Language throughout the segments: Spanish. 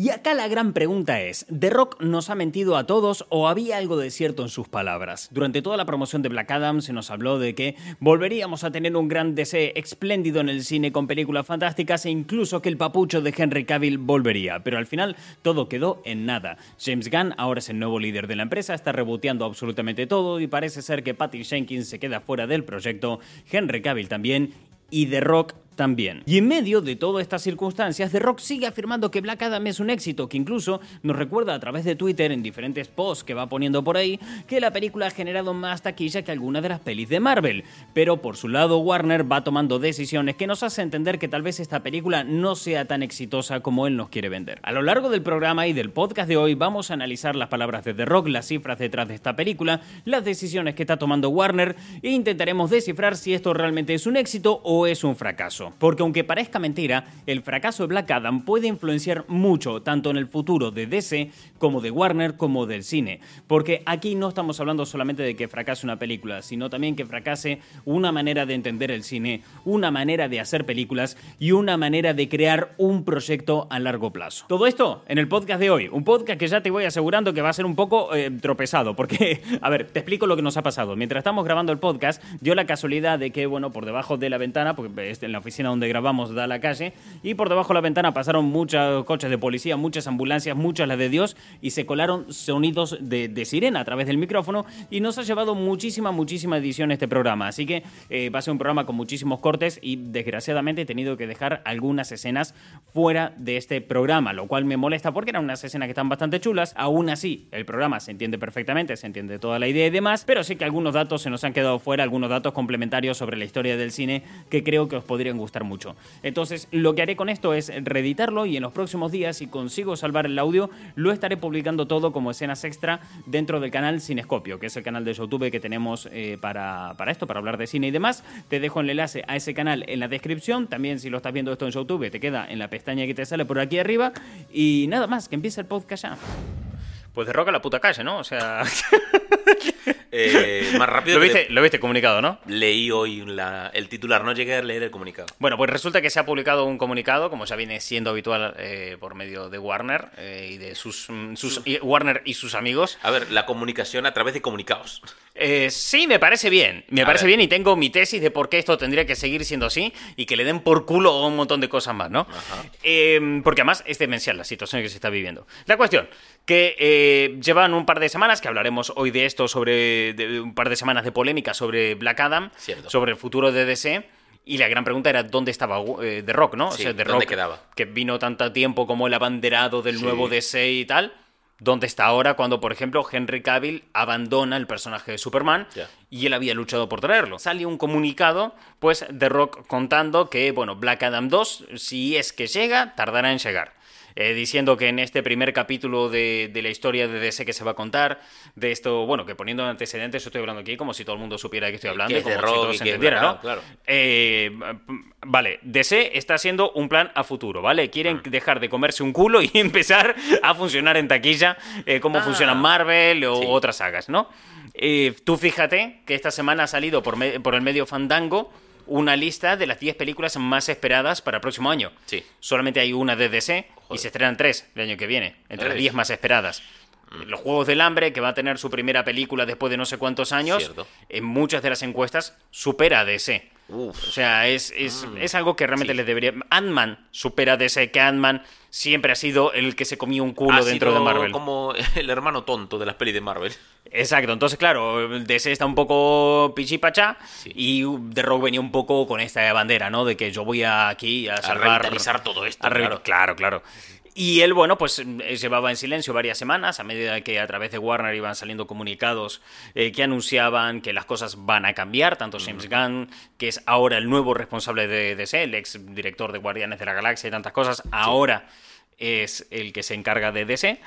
Y acá la gran pregunta es, ¿The Rock nos ha mentido a todos o había algo de cierto en sus palabras? Durante toda la promoción de Black Adam se nos habló de que volveríamos a tener un gran DC espléndido en el cine con películas fantásticas e incluso que el papucho de Henry Cavill volvería, pero al final todo quedó en nada. James Gunn ahora es el nuevo líder de la empresa, está reboteando absolutamente todo y parece ser que Patty Jenkins se queda fuera del proyecto, Henry Cavill también y The Rock también. Y en medio de todas estas circunstancias, The Rock sigue afirmando que Black Adam es un éxito, que incluso nos recuerda a través de Twitter en diferentes posts que va poniendo por ahí que la película ha generado más taquilla que alguna de las pelis de Marvel. Pero por su lado, Warner va tomando decisiones que nos hacen entender que tal vez esta película no sea tan exitosa como él nos quiere vender. A lo largo del programa y del podcast de hoy vamos a analizar las palabras de The Rock, las cifras detrás de esta película, las decisiones que está tomando Warner e intentaremos descifrar si esto realmente es un éxito o es un fracaso. Porque aunque parezca mentira, el fracaso de Black Adam puede influenciar mucho tanto en el futuro de DC como de Warner como del cine. Porque aquí no estamos hablando solamente de que fracase una película, sino también que fracase una manera de entender el cine, una manera de hacer películas y una manera de crear un proyecto a largo plazo. Todo esto en el podcast de hoy. Un podcast que ya te voy asegurando que va a ser un poco eh, tropezado. Porque, a ver, te explico lo que nos ha pasado. Mientras estamos grabando el podcast, dio la casualidad de que, bueno, por debajo de la ventana, porque en la oficina donde grabamos da la calle y por debajo de la ventana pasaron muchos coches de policía, muchas ambulancias, muchas las de Dios y se colaron sonidos de, sirena a través del micrófono y nos ha llevado muchísima, muchísima edición este programa. Así que eh, va a ser un programa con muchísimos cortes y desgraciadamente he tenido que dejar algunas escenas fuera de este programa, lo cual me molesta porque eran unas escenas que están bastante chulas. Aún así, el programa se entiende perfectamente, se entiende toda la idea y demás, pero sí que algunos datos se nos han quedado fuera, algunos datos complementarios sobre la historia del cine que creo que os podrían gustar mucho. Entonces, lo que haré con esto es reeditarlo y en los próximos días, si consigo salvar el audio, lo estaré publicando todo como escenas extra dentro del canal Cinescopio, que es el canal de YouTube que tenemos eh, para, para esto, para hablar de cine y demás. Te dejo el enlace a ese canal en la descripción. También, si lo estás viendo esto en YouTube, te queda en la pestaña que te sale por aquí arriba. Y nada más, que empiece el podcast ya. Pues de roca la puta calle, ¿no? O sea. Eh, más rápido. ¿Lo viste, lo viste comunicado, ¿no? Leí hoy el titular, no llegué a leer el comunicado. Bueno, pues resulta que se ha publicado un comunicado, como ya viene siendo habitual eh, por medio de Warner eh, y de sus, mm, Warner y sus amigos. A ver, la comunicación a través de comunicados. sí, me parece bien. Me parece bien y tengo mi tesis de por qué esto tendría que seguir siendo así y que le den por culo un montón de cosas más, ¿no? porque además es demencial la situación que se está viviendo. La cuestión, que llevan un par de semanas, que hablaremos hoy de esto sobre de, un par de semanas de polémica sobre Black Adam, sobre el futuro de DC. Y la gran pregunta era dónde estaba eh, The Rock, ¿no? o sea, The Rock, quedaba? que vino tanto tiempo como el abanderado del nuevo DC y tal. ¿Dónde está ahora cuando, por ejemplo, Henry Cavill abandona el personaje de Superman y él había luchado por traerlo? Sale un comunicado, pues, de Rock contando que, bueno, Black Adam 2, si es que llega, tardará en llegar. Eh, diciendo que en este primer capítulo de, la historia de DC que se va a contar, de esto, bueno, que poniendo antecedentes, yo estoy hablando aquí como si todo el mundo supiera de qué estoy hablando, como si todo se entendiera, ¿no? Claro. Eh, vale, DC está haciendo un plan a futuro, ¿vale? Quieren mm. dejar de comerse un culo y empezar a funcionar en taquilla, eh, como ah. funcionan Marvel o otras sagas, ¿no? tú fíjate que esta semana ha salido por, por el medio Fandango una lista de las 10 películas más esperadas para el próximo año. Sí. Solamente hay una de DC y se estrenan tres el año que viene, entre las 10 más esperadas. Mm. Los Juegos del Hambre, que va a tener su primera película después de no sé cuántos años, en muchas de las encuestas supera a DC. O sea, es, mm. es, algo que realmente les debería. Ant-Man supera a DC, que Ant-Man siempre ha sido el que se comía un culo dentro de Marvel. Como el hermano tonto de las pelis de Marvel. Exacto, entonces claro, DC está un poco pichipacha y The Rock venía un poco con esta bandera, ¿no? De que yo voy aquí a salvar... A todo esto. claro. claro, claro. Y él, bueno, pues eh, llevaba en silencio varias semanas, a medida que a través de Warner iban saliendo comunicados eh, que anunciaban que las cosas van a cambiar, tanto James Gunn, que es ahora el nuevo responsable de DC, el ex director de Guardianes de la Galaxia y tantas cosas, ahora es el que se encarga de DC.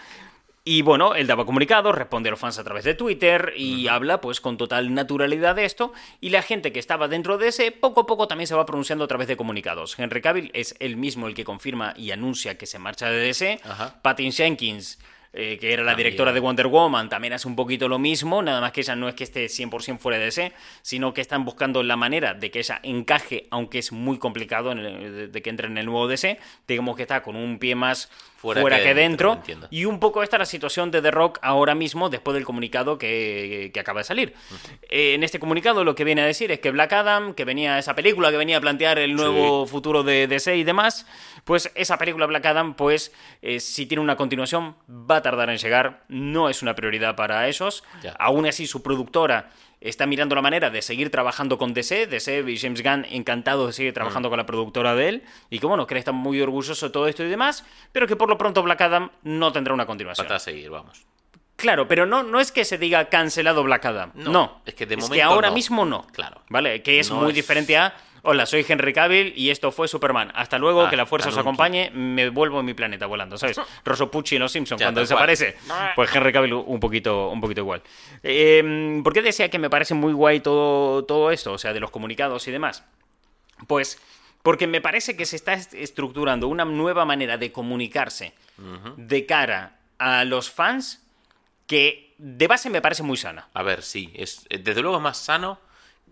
Y bueno, él daba comunicados, responde a los fans a través de Twitter y habla pues con total naturalidad de esto. Y la gente que estaba dentro de ese, poco a poco también se va pronunciando a través de comunicados. Henry Cavill es el mismo el que confirma y anuncia que se marcha de DC. Patty Jenkins, eh, que era la directora de Wonder Woman, también hace un poquito lo mismo, nada más que ella no es que esté 100% fuera de DC, sino que están buscando la manera de que ella encaje, aunque es muy complicado de, que entre en el nuevo DC, digamos que está con un pie más Fuera fuera, que que, dentro. Y un poco esta es la situación de The Rock ahora mismo, después del comunicado que, que acaba de salir. Eh, en este comunicado lo que viene a decir es que Black Adam, que venía esa película que venía a plantear el nuevo futuro de DC y demás, pues esa película Black Adam, pues eh, si tiene una continuación, va a tardar en llegar, no es una prioridad para. Ya. Aún así, su productora está mirando la manera de seguir trabajando con DC. DC y James Gunn encantados de seguir trabajando con la productora de él. Y que bueno, que él está muy orgulloso de todo esto y demás. Pero que por lo pronto Black Adam no tendrá una continuación. Falta seguir, vamos. Claro, pero no, no es que se diga cancelado Black Adam. No, No, es que de es momento ahora no. mismo no. Claro. ¿Vale? Que es No muy es- diferente a. Hola, soy Henry Cavill y esto fue Superman. Hasta luego, que la fuerza os acompañe, me vuelvo a mi planeta volando, ¿sabes? Rosso Pucci en Los Simpsons, Ya, cuando cual. desaparece. Pues Henry Cavill un poquito, un poquito igual. Eh, ¿Por qué decía que me parece muy guay todo, todo esto? O sea, de los comunicados y demás. Pues porque me parece que se está est- estructurando una nueva manera de comunicarse de cara a los fans que de base me parece muy sana. A ver, sí, es, desde luego es más sano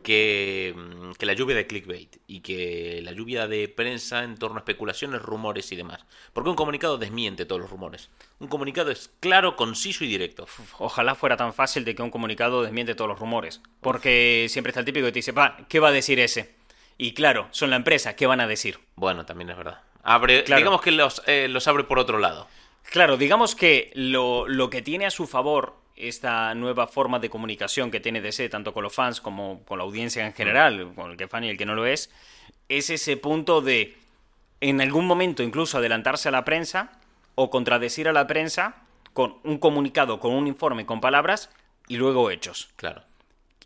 que, mm, que la lluvia de clickbait y que la lluvia de prensa en torno a especulaciones, rumores y demás. Porque un comunicado desmiente todos los rumores. Un comunicado es claro, conciso y directo. Ojalá fuera tan fácil de que un comunicado desmiente todos los rumores. Porque siempre está el típico que te dice, pa, ¿qué va a decir ese? Y claro, son la empresa, ¿qué van a decir? Bueno, también es verdad. Abre, Claro. Digamos que los, eh, los abre por otro lado. Claro, digamos que lo, lo que tiene a su favor esta nueva forma de comunicación que tiene DC, tanto con los fans como con la audiencia en general, con el que es fan y el que no lo es, es ese punto de, en algún momento incluso adelantarse a la prensa o contradecir a la prensa con un comunicado, con un informe, con palabras y luego hechos. Claro.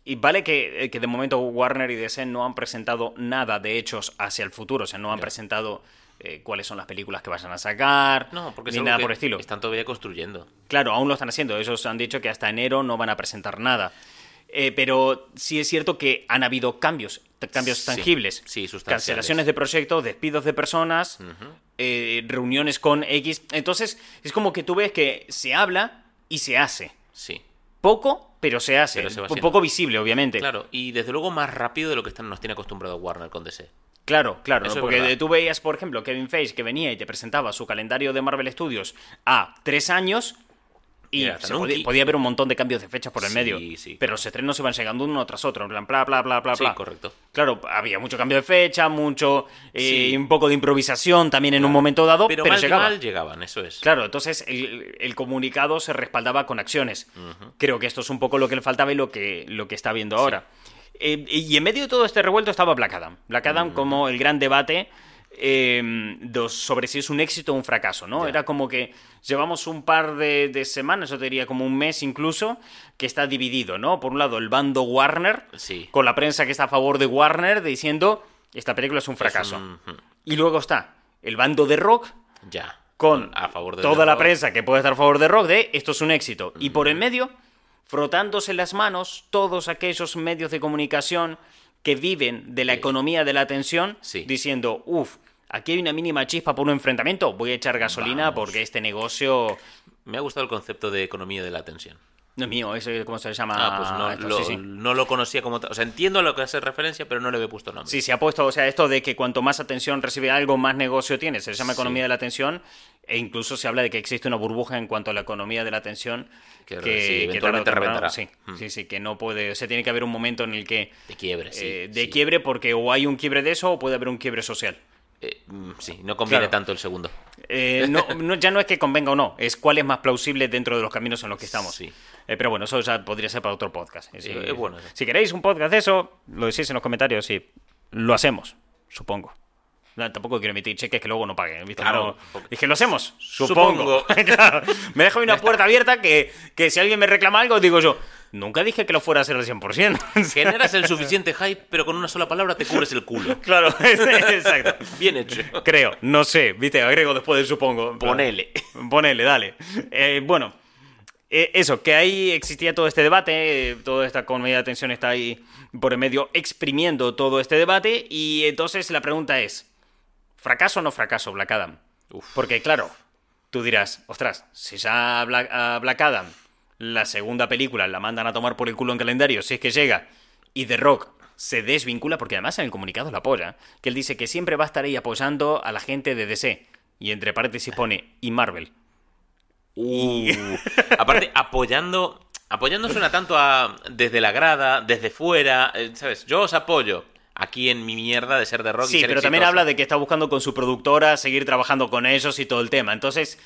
Y vale que, eh, que de momento Warner y DC no han presentado nada de hechos hacia el futuro, o sea, no han presentado eh, cuáles son las películas que vayan a sacar, No, porque es ni nada por el estilo. Están todavía construyendo. Claro, aún lo están haciendo. Ellos han dicho que hasta enero no van a presentar nada. Eh, pero sí es cierto que han habido cambios, cambios Sí, tangibles. sí, sustanciales. Cancelaciones de proyectos, despidos de personas, eh, reuniones con X. Entonces, es como que tú ves que se habla y se hace. Sí. Poco, pero se hace. Pero se poco visible, obviamente. Claro, y desde luego más rápido de lo que están- nos tiene acostumbrado Warner con DC. Claro, claro, porque tú veías, por ejemplo, Kevin Feige que venía y te presentaba su calendario de Marvel Studios a tres años y se podía, podía haber un montón de cambios de fechas por el Sí, medio. sí. Pero los estrenos iban llegando uno tras otro, en plan, bla, bla, bla, bla, Sí, bla. correcto. Claro, había mucho cambio de fecha, mucho, eh, un poco de improvisación también en un momento dado, Pero, pero, mal que llegaba. mal llegaban, eso es. Claro, entonces el, el comunicado se respaldaba con acciones. Creo que esto es un poco lo que le faltaba y lo que, lo que está viendo ahora. Eh, y en medio de todo este revuelto estaba Black Adam. Black Adam como el gran debate eh, dos- sobre si es un éxito o un fracaso, ¿no? Era como que llevamos un par de, de semanas, yo te diría como un mes incluso, que está dividido, ¿no? Por un lado el bando Warner, Sí. con la prensa que está a favor de Warner, diciendo, esta película es un fracaso. un-. Y luego está el bando de Rock, Ya. con A favor de toda la Rock. prensa que puede estar a favor de Rock de esto es un éxito. Y por en medio, frotándose las manos todos aquellos medios de comunicación que viven de la economía de la atención, Sí. diciendo, uff, aquí hay una mínima chispa por un enfrentamiento, voy a echar gasolina Vamos. porque este negocio Me ha gustado el concepto de economía de la atención. No es mío, eso es como se llama. Ah, pues no, esto, lo, sí, sí. no lo conocía como tal. O sea, entiendo a lo que hace referencia, pero no le había puesto nombre. Sí, se ha puesto, o sea, esto de que cuanto más atención recibe algo, más negocio tiene. Se llama Sí. economía de la atención e incluso se habla de que existe una burbuja en cuanto a la economía de la atención Que, que, eventualmente reventará. Sí, Mm. sí, sí, que no puede, o sea, tiene que haber un momento en el que De quiebre, sí. eh, de quiebre porque o hay un quiebre de eso o puede haber un quiebre social. Eh, mm, sí, no conviene Claro. tanto el segundo. Eh, no, no- ya no es que convenga o no, es cuál es más plausible dentro de los caminos en los que estamos. Sí. Eh, pero bueno, eso ya podría ser para otro podcast. Eh, si, bueno, queréis un podcast de eso, lo decís en los comentarios y lo hacemos, supongo. No, tampoco quiero emitir cheques que luego no paguen. ¿viste? Claro, No- dije, lo hacemos, supongo. Supongo. Claro, me dejo una puerta abierta que, que si alguien me reclama algo, digo yo, nunca dije que lo fuera a hacer al 100%. Generas el suficiente hype, pero con una sola palabra te cubres el culo. claro, exacto. Bien hecho. Creo, no sé, viste, agrego después del supongo. Ponele. Ponele, dale. Eh, bueno, eh, eso, que ahí existía todo este debate, eh, toda esta comedia de atención está ahí por en medio exprimiendo todo este debate y entonces la pregunta es, ¿fracaso o no fracaso Black Adam? Uf. Porque claro, tú dirás, ostras, si ya a Black, a Black Adam la segunda película la mandan a tomar por el culo en calendario, si es que llega, y The Rock se desvincula, porque además en el comunicado la apoya, que él dice que siempre va a estar ahí apoyando a la gente de DC. Y entre paréntesis pone y Marvel. Uh, aparte, apoyando. Apoyando suena tanto a desde la grada, desde fuera, eh, ¿sabes? Yo os apoyo aquí en mi mierda de ser de rock. y Sí, ser pero también habla de que está buscando con su productora seguir trabajando con ellos y todo el tema. Entonces,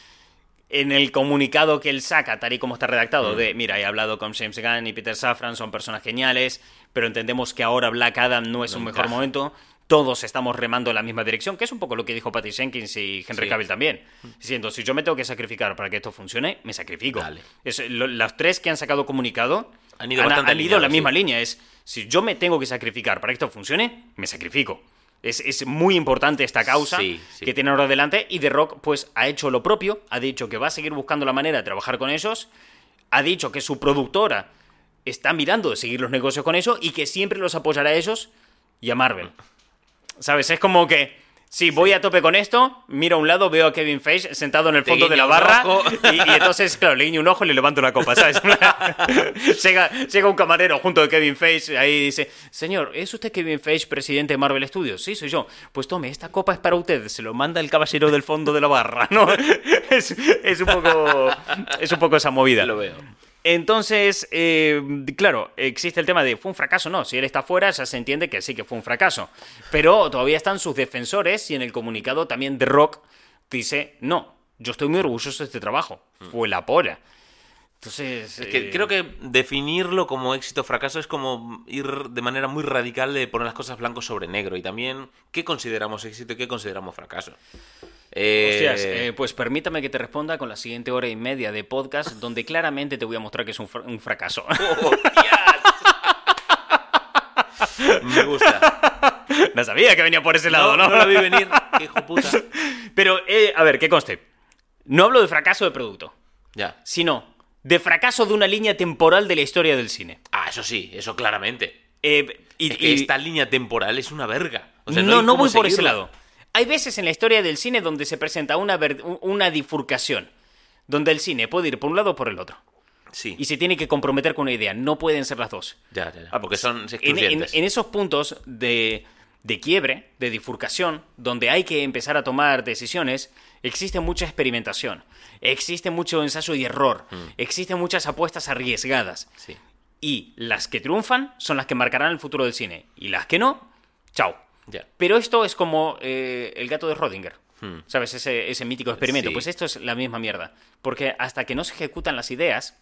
en el comunicado que él saca, tal y como está redactado, de, mira, he hablado con James Gunn y Peter Safran, son personas geniales, pero entendemos que ahora Black Adam no es No un mejor momento. Todos estamos remando en la misma dirección, que es un poco lo que dijo Patty Jenkins y Henry Sí. Cavill también. Diciendo, si yo me tengo que sacrificar para que esto funcione, me sacrifico. Es, lo- las tres que han sacado comunicado Han ido han ido la misma línea. Es, si yo me tengo que sacrificar para que esto funcione, me sacrifico. Es, es muy importante esta causa Sí, que tiene ahora adelante y The Rock pues ha hecho lo propio, ha dicho que va a seguir buscando la manera de trabajar con ellos, ha dicho que su productora está mirando de seguir los negocios con ellos y que siempre los apoyará a ellos y a Marvel. ¿Sabes? Es como que sí, voy a tope con esto, miro a un lado, veo a Kevin Feige sentado en el fondo de la barra y, y entonces, claro, le guiño un ojo y le levanto la copa, ¿sabes? llega, llega un camarero junto de Kevin Feige ahí dice, señor, ¿es usted Kevin Feige, presidente de Marvel Studios? Sí, soy yo. Pues tome, esta copa es para usted. Se lo manda el caballero del fondo de la barra, ¿no? es, es un poco, es un poco esa movida. Lo veo. Entonces, eh, claro, existe el tema de fue un fracaso, no. Si él está fuera, ya se entiende que sí que fue un fracaso. Pero todavía están sus defensores y en el comunicado también The Rock dice, no, yo estoy muy orgulloso de este trabajo. Fue la polla. Entonces, Es que eh, creo que definirlo como éxito o fracaso es como ir de manera muy radical de poner las cosas blanco sobre negro. Y también, ¿qué consideramos éxito y qué consideramos fracaso? Eh, Hostias, eh, pues permítame que te responda con la siguiente hora y media de podcast, donde claramente te voy a mostrar que es un, fra- un fracaso. ¡Hostias! Me gusta. no sabía que venía por ese lado, No, ¿no? no lo vi venir. ¡Qué hijo puta! Pero, eh, a ver, que conste. No hablo de fracaso de producto, Ya. sino de fracaso de una línea temporal de la historia del cine. Ah, eso sí, eso claramente. Eh, y, Es que y- esta línea temporal es una verga. O sea, no, no voy por ese lado. Hay veces en la historia del cine donde se presenta una, una bifurcación, donde el cine puede ir por un lado o por el otro. Sí. Y se tiene que comprometer con una idea. No pueden ser las dos. Ya, ya, ya. Ah, Porque son en, en- en esos puntos de, de quiebre, de bifurcación, donde hay que empezar a tomar decisiones, existe mucha experimentación, existe mucho ensayo y error, Mm. existen muchas apuestas arriesgadas. Sí. Y las que triunfan son las que marcarán el futuro del cine. Y las que no, chao. Ya. Pero esto es como eh, el gato de Rodinger. Hmm. ¿Sabes? Ese, ese mítico experimento. Sí. Pues esto es la misma mierda. Porque hasta que no se ejecutan las ideas,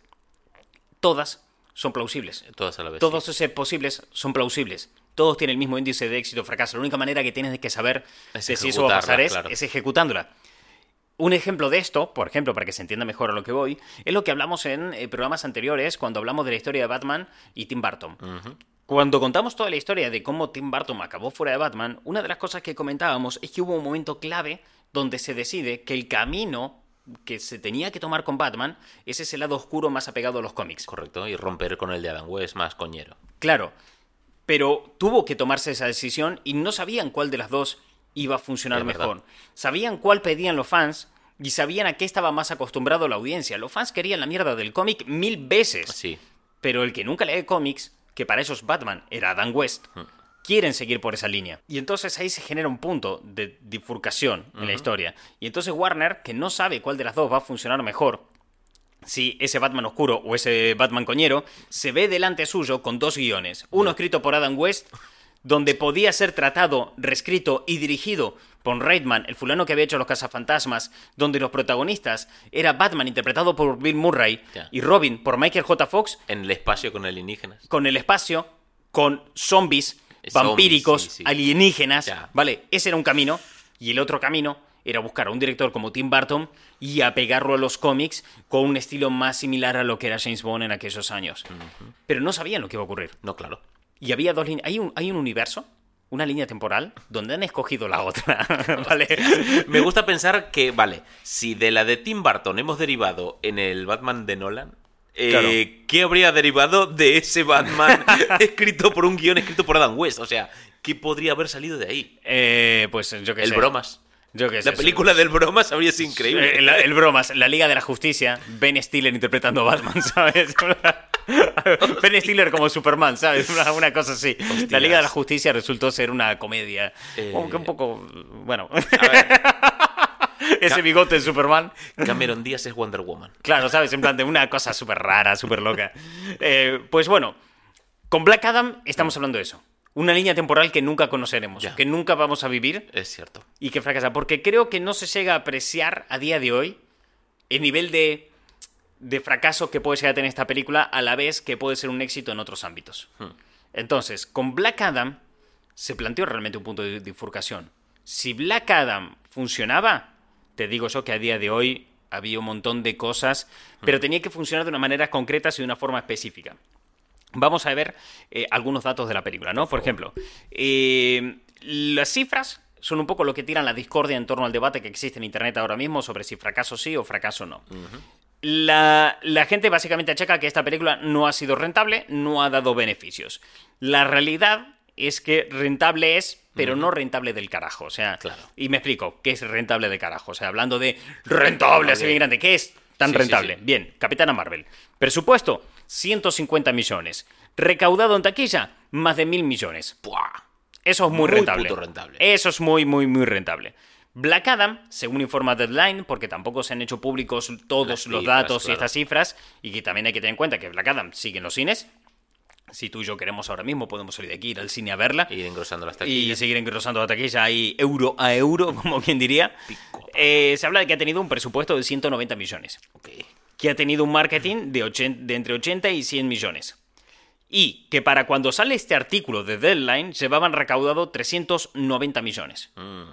todas son plausibles. Todas a la vez. Todos sí. esos posibles son plausibles. Todos tienen el mismo índice de éxito o fracaso. La única manera que tienes que saber Es de si eso va a pasar es, claro. es ejecutándola. Un ejemplo de esto, por ejemplo, para que se entienda mejor a lo que voy, es lo que hablamos en eh, programas anteriores cuando hablamos de la historia de Batman y Tim Burton. Cuando contamos toda la historia de cómo Tim Burton acabó fuera de Batman, una de las cosas que comentábamos es que hubo un momento clave donde se decide que el camino que se tenía que tomar con Batman es ese lado oscuro más apegado a los cómics. Correcto. Y romper con el de Adam West más coñero. Claro, pero tuvo que tomarse esa decisión y no sabían cuál de las dos iba a funcionar Es verdad. mejor. Sabían cuál pedían los fans y sabían a qué estaba más acostumbrado la audiencia. Los fans querían la mierda del cómic mil veces. Sí. Pero el que nunca lee cómics, que para esos Batman era Adam West, Hmm. quieren seguir por esa línea. Y entonces ahí se genera un punto de bifurcación en la historia. Y entonces Warner, que no sabe cuál de las dos va a funcionar mejor, si ese Batman oscuro o ese Batman coñero, se ve delante suyo con dos guiones. Uno escrito por Adam West, donde podía ser tratado, reescrito y dirigido por Reitman, el fulano que había hecho Los Cazafantasmas, donde los protagonistas era Batman interpretado por Bill Murray y Robin por Michael J. Fox, En el espacio con alienígenas. con el espacio, con zombies, Zombies, vampíricos, sí, sí. alienígenas. ¿vale? Ese era un camino. Y el otro camino era buscar a un director como Tim Burton y apegarlo a los cómics con un estilo más similar a lo que era James Bond en aquellos años. Pero no sabían lo que iba a ocurrir. No, claro. Y había dos líneas. Hay un, hay un universo, una línea temporal, donde han escogido la otra, ¿vale? Me gusta pensar que, vale, si de la de Tim Burton hemos derivado en el Batman de Nolan, eh, Claro. ¿qué habría derivado de ese Batman escrito por un guion escrito por Adam West? O sea, ¿qué podría haber salido de ahí? Eh, pues yo qué El sé. Bromas. Yo qué sé. La película del Bromas habría sido increíble. Eh, El, el bromas, la Liga de la Justicia, Ben Stiller interpretando a Batman, ¿sabes? ben Stiller como Superman, ¿sabes? Una, una cosa así. La. Liga de la Justicia resultó ser una comedia. Eh, Aunque un poco. Bueno. A ver. ese bigote de Superman. Cameron Díaz es Wonder Woman. Claro, ¿sabes? En plan de una cosa súper rara, súper loca. Eh, pues bueno, con Black Adam estamos hablando de eso. Una línea temporal que nunca conoceremos, Ya. que nunca vamos a vivir Es cierto. y que fracasa. Porque creo que no se llega a apreciar a día de hoy el nivel de, de fracaso que puede llegar a tener esta película a la vez que puede ser un éxito en otros ámbitos. Hmm. Entonces, con Black Adam se planteó realmente un punto de bifurcación. Si Black Adam funcionaba, te digo yo que a día de hoy había un montón de cosas, pero tenía que funcionar de una manera concreta y de una forma específica. Vamos a ver eh, algunos datos de la película, ¿no? Por ejemplo, eh, las cifras son un poco lo que tiran la discordia en torno al debate que existe en Internet ahora mismo sobre si fracaso sí o fracaso no. La, la gente básicamente achaca que esta película no ha sido rentable, no ha dado beneficios. La realidad es que rentable es, pero no rentable del carajo. O sea, Claro. y me explico, ¿qué es rentable de carajo? O sea, hablando de rentable, así bien grande, ¿qué es tan Sí, sí, rentable? sí. Bien, Capitana Marvel. Presupuesto, 150 millones. Recaudado en taquilla, más de mil millones. Eso es muy, Muy rentable. Eso es muy, muy, muy rentable. Black Adam, según informa Deadline, porque tampoco se han hecho públicos todos Las los cifras, datos y estas cifras, y que también hay que tener en cuenta que Black Adam sigue en los cines. Si tú y yo queremos ahora mismo, podemos salir de aquí, ir al cine a verla. Ir engrosando las Y taquillas. seguir engrosando la taquilla ahí euro a euro, como quien diría. Pico. Eh, se habla de que ha tenido un presupuesto de 190 millones. Que ha tenido un marketing de, 80 de entre 80 y 100 millones. Y que para cuando sale este artículo de Deadline llevaban recaudado 390 millones. Mm,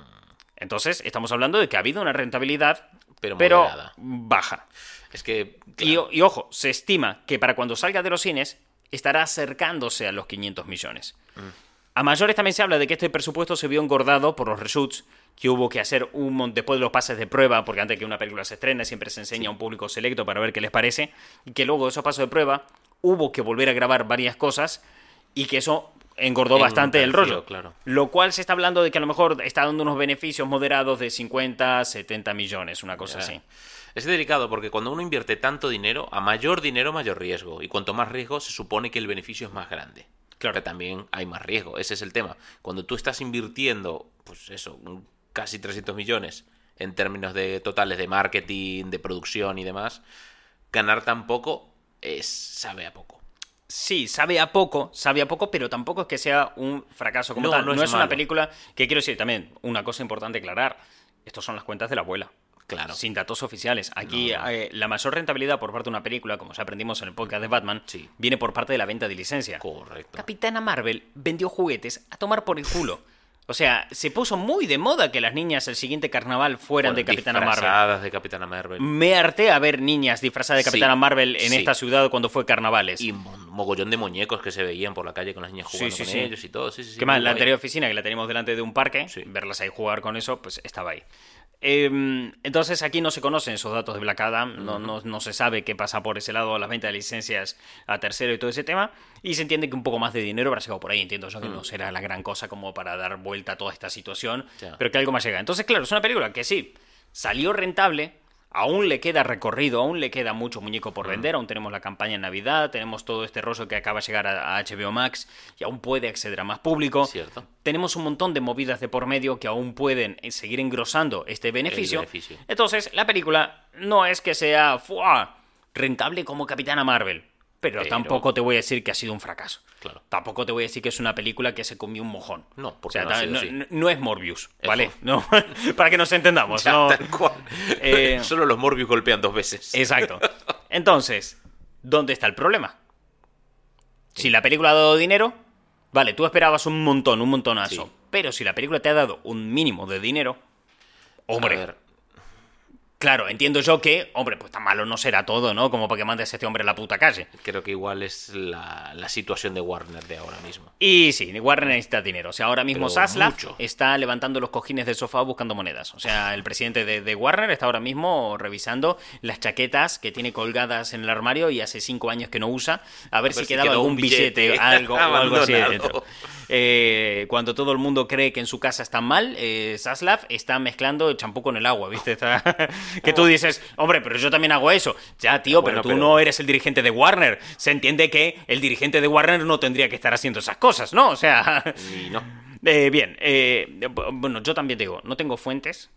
Entonces, estamos hablando de que ha habido una rentabilidad, Pero pero baja. Es que. Y ojo, se estima que para cuando salga de los cines estará acercándose a los 500 millones. Mm. A mayores también se habla de que este presupuesto se vio engordado por los reshoots, que hubo que hacer un después de los pases de prueba, porque antes que una película se estrene siempre se enseña a un público selecto para ver qué les parece, y que luego de esos pasos de prueba hubo que volver a grabar varias cosas y que eso engordó bastante el rollo. claro. Lo cual se está hablando de que a lo mejor está dando unos beneficios moderados de 50, 70 millones, una cosa así. Es delicado porque cuando uno invierte tanto dinero, a mayor dinero, mayor riesgo. Y cuanto más riesgo, se supone que el beneficio es más grande. Claro. Pero también hay más riesgo. Ese es el tema. Cuando tú estás invirtiendo, pues eso, un- casi 300 millones en términos de totales de marketing, de producción y demás, ganar tan poco es sabe a poco. Sí, sabe a poco, sabe a poco, pero tampoco es que sea un fracaso como No, tal. no No, es es, una película que quiero decir también, una cosa importante aclarar. Estos son las cuentas de la abuela. Claro. Sin datos oficiales. Aquí no. eh, la mayor rentabilidad por parte de una película, como ya aprendimos en el podcast de Batman, Sí. viene por parte de la venta de licencia. Correcto. Capitana Marvel vendió juguetes a tomar por el culo. O sea, se puso muy de moda que las niñas el siguiente carnaval fueran de Capitana Marvel. disfrazadas de Capitana Marvel. Me harté a ver niñas disfrazadas de Sí, Capitana Marvel en sí. esta ciudad cuando fue carnavales. Y mo- mogollón de muñecos que se veían por la calle con las niñas jugando sí, con sí. ellos y todo. Sí, sí, sí, ¿Qué más? La guay. anterior oficina que la teníamos delante de un parque, Sí. verlas ahí jugar con eso, pues estaba ahí. Eh, entonces aquí no se conocen esos datos de Black Adam, no, no, no se sabe qué pasa por ese lado, las ventas de licencias a tercero y todo ese tema, y se entiende que un poco más de dinero habrá llegado por ahí, entiendo yo que no será la gran cosa como para dar vuelta a toda esta situación, pero que algo más llega. Entonces, claro, es una película que sí, salió rentable, aún le queda recorrido, aún le queda mucho muñeco por vender, aún tenemos la campaña en Navidad, tenemos todo este rollo que acaba de llegar a, HBO Max y aún puede acceder a más público. Cierto. Tenemos un montón de movidas de por medio que aún pueden eh, seguir engrosando este beneficio. beneficio. Entonces, la película no es que sea ¡fua! rentable como Capitana Marvel, pero, Pero- tampoco te voy a decir que ha sido un fracaso. Claro. Tampoco te voy a decir que es una película que se comió un mojón. No, porque o sea, no ha ta- sido no, así. no- no es Morbius, Eso. ¿vale? No, para que nos entendamos. Ya, no- tal cual. Eh, Solo los Morbius golpean dos veces. Exacto. Entonces, ¿dónde está el problema? Si la película ha dado dinero, vale, tú esperabas un montón, un montonazo. Sí. Pero si la película te ha dado un mínimo de dinero, hombre, A ver, claro, entiendo yo que, hombre, pues tan malo no será todo, ¿no? Como para que mandes a este hombre a la puta calle. creo que igual es la, la situación de Warner de ahora mismo. Y sí, Warner necesita dinero. O sea, ahora mismo mucho. está levantando los cojines del sofá buscando monedas. O sea, el presidente de, de Warner está ahora mismo revisando las chaquetas que tiene colgadas en el armario y hace cinco años que no usa, a ver, si, si quedaba algún billete billete, algo, o algo así dentro. Eh, cuando todo el mundo cree que en su casa está mal, eh, Zaslav está mezclando el champú con el agua, ¿viste? Está- que tú dices, hombre, pero yo también hago eso. Ya, tío, Bueno, pero tú pero- no eres el dirigente de Warner. Se entiende que el dirigente de Warner no tendría que estar haciendo esas cosas, ¿no? O sea, Y no. eh, bien, eh, bu- bueno, yo también digo, no tengo fuentes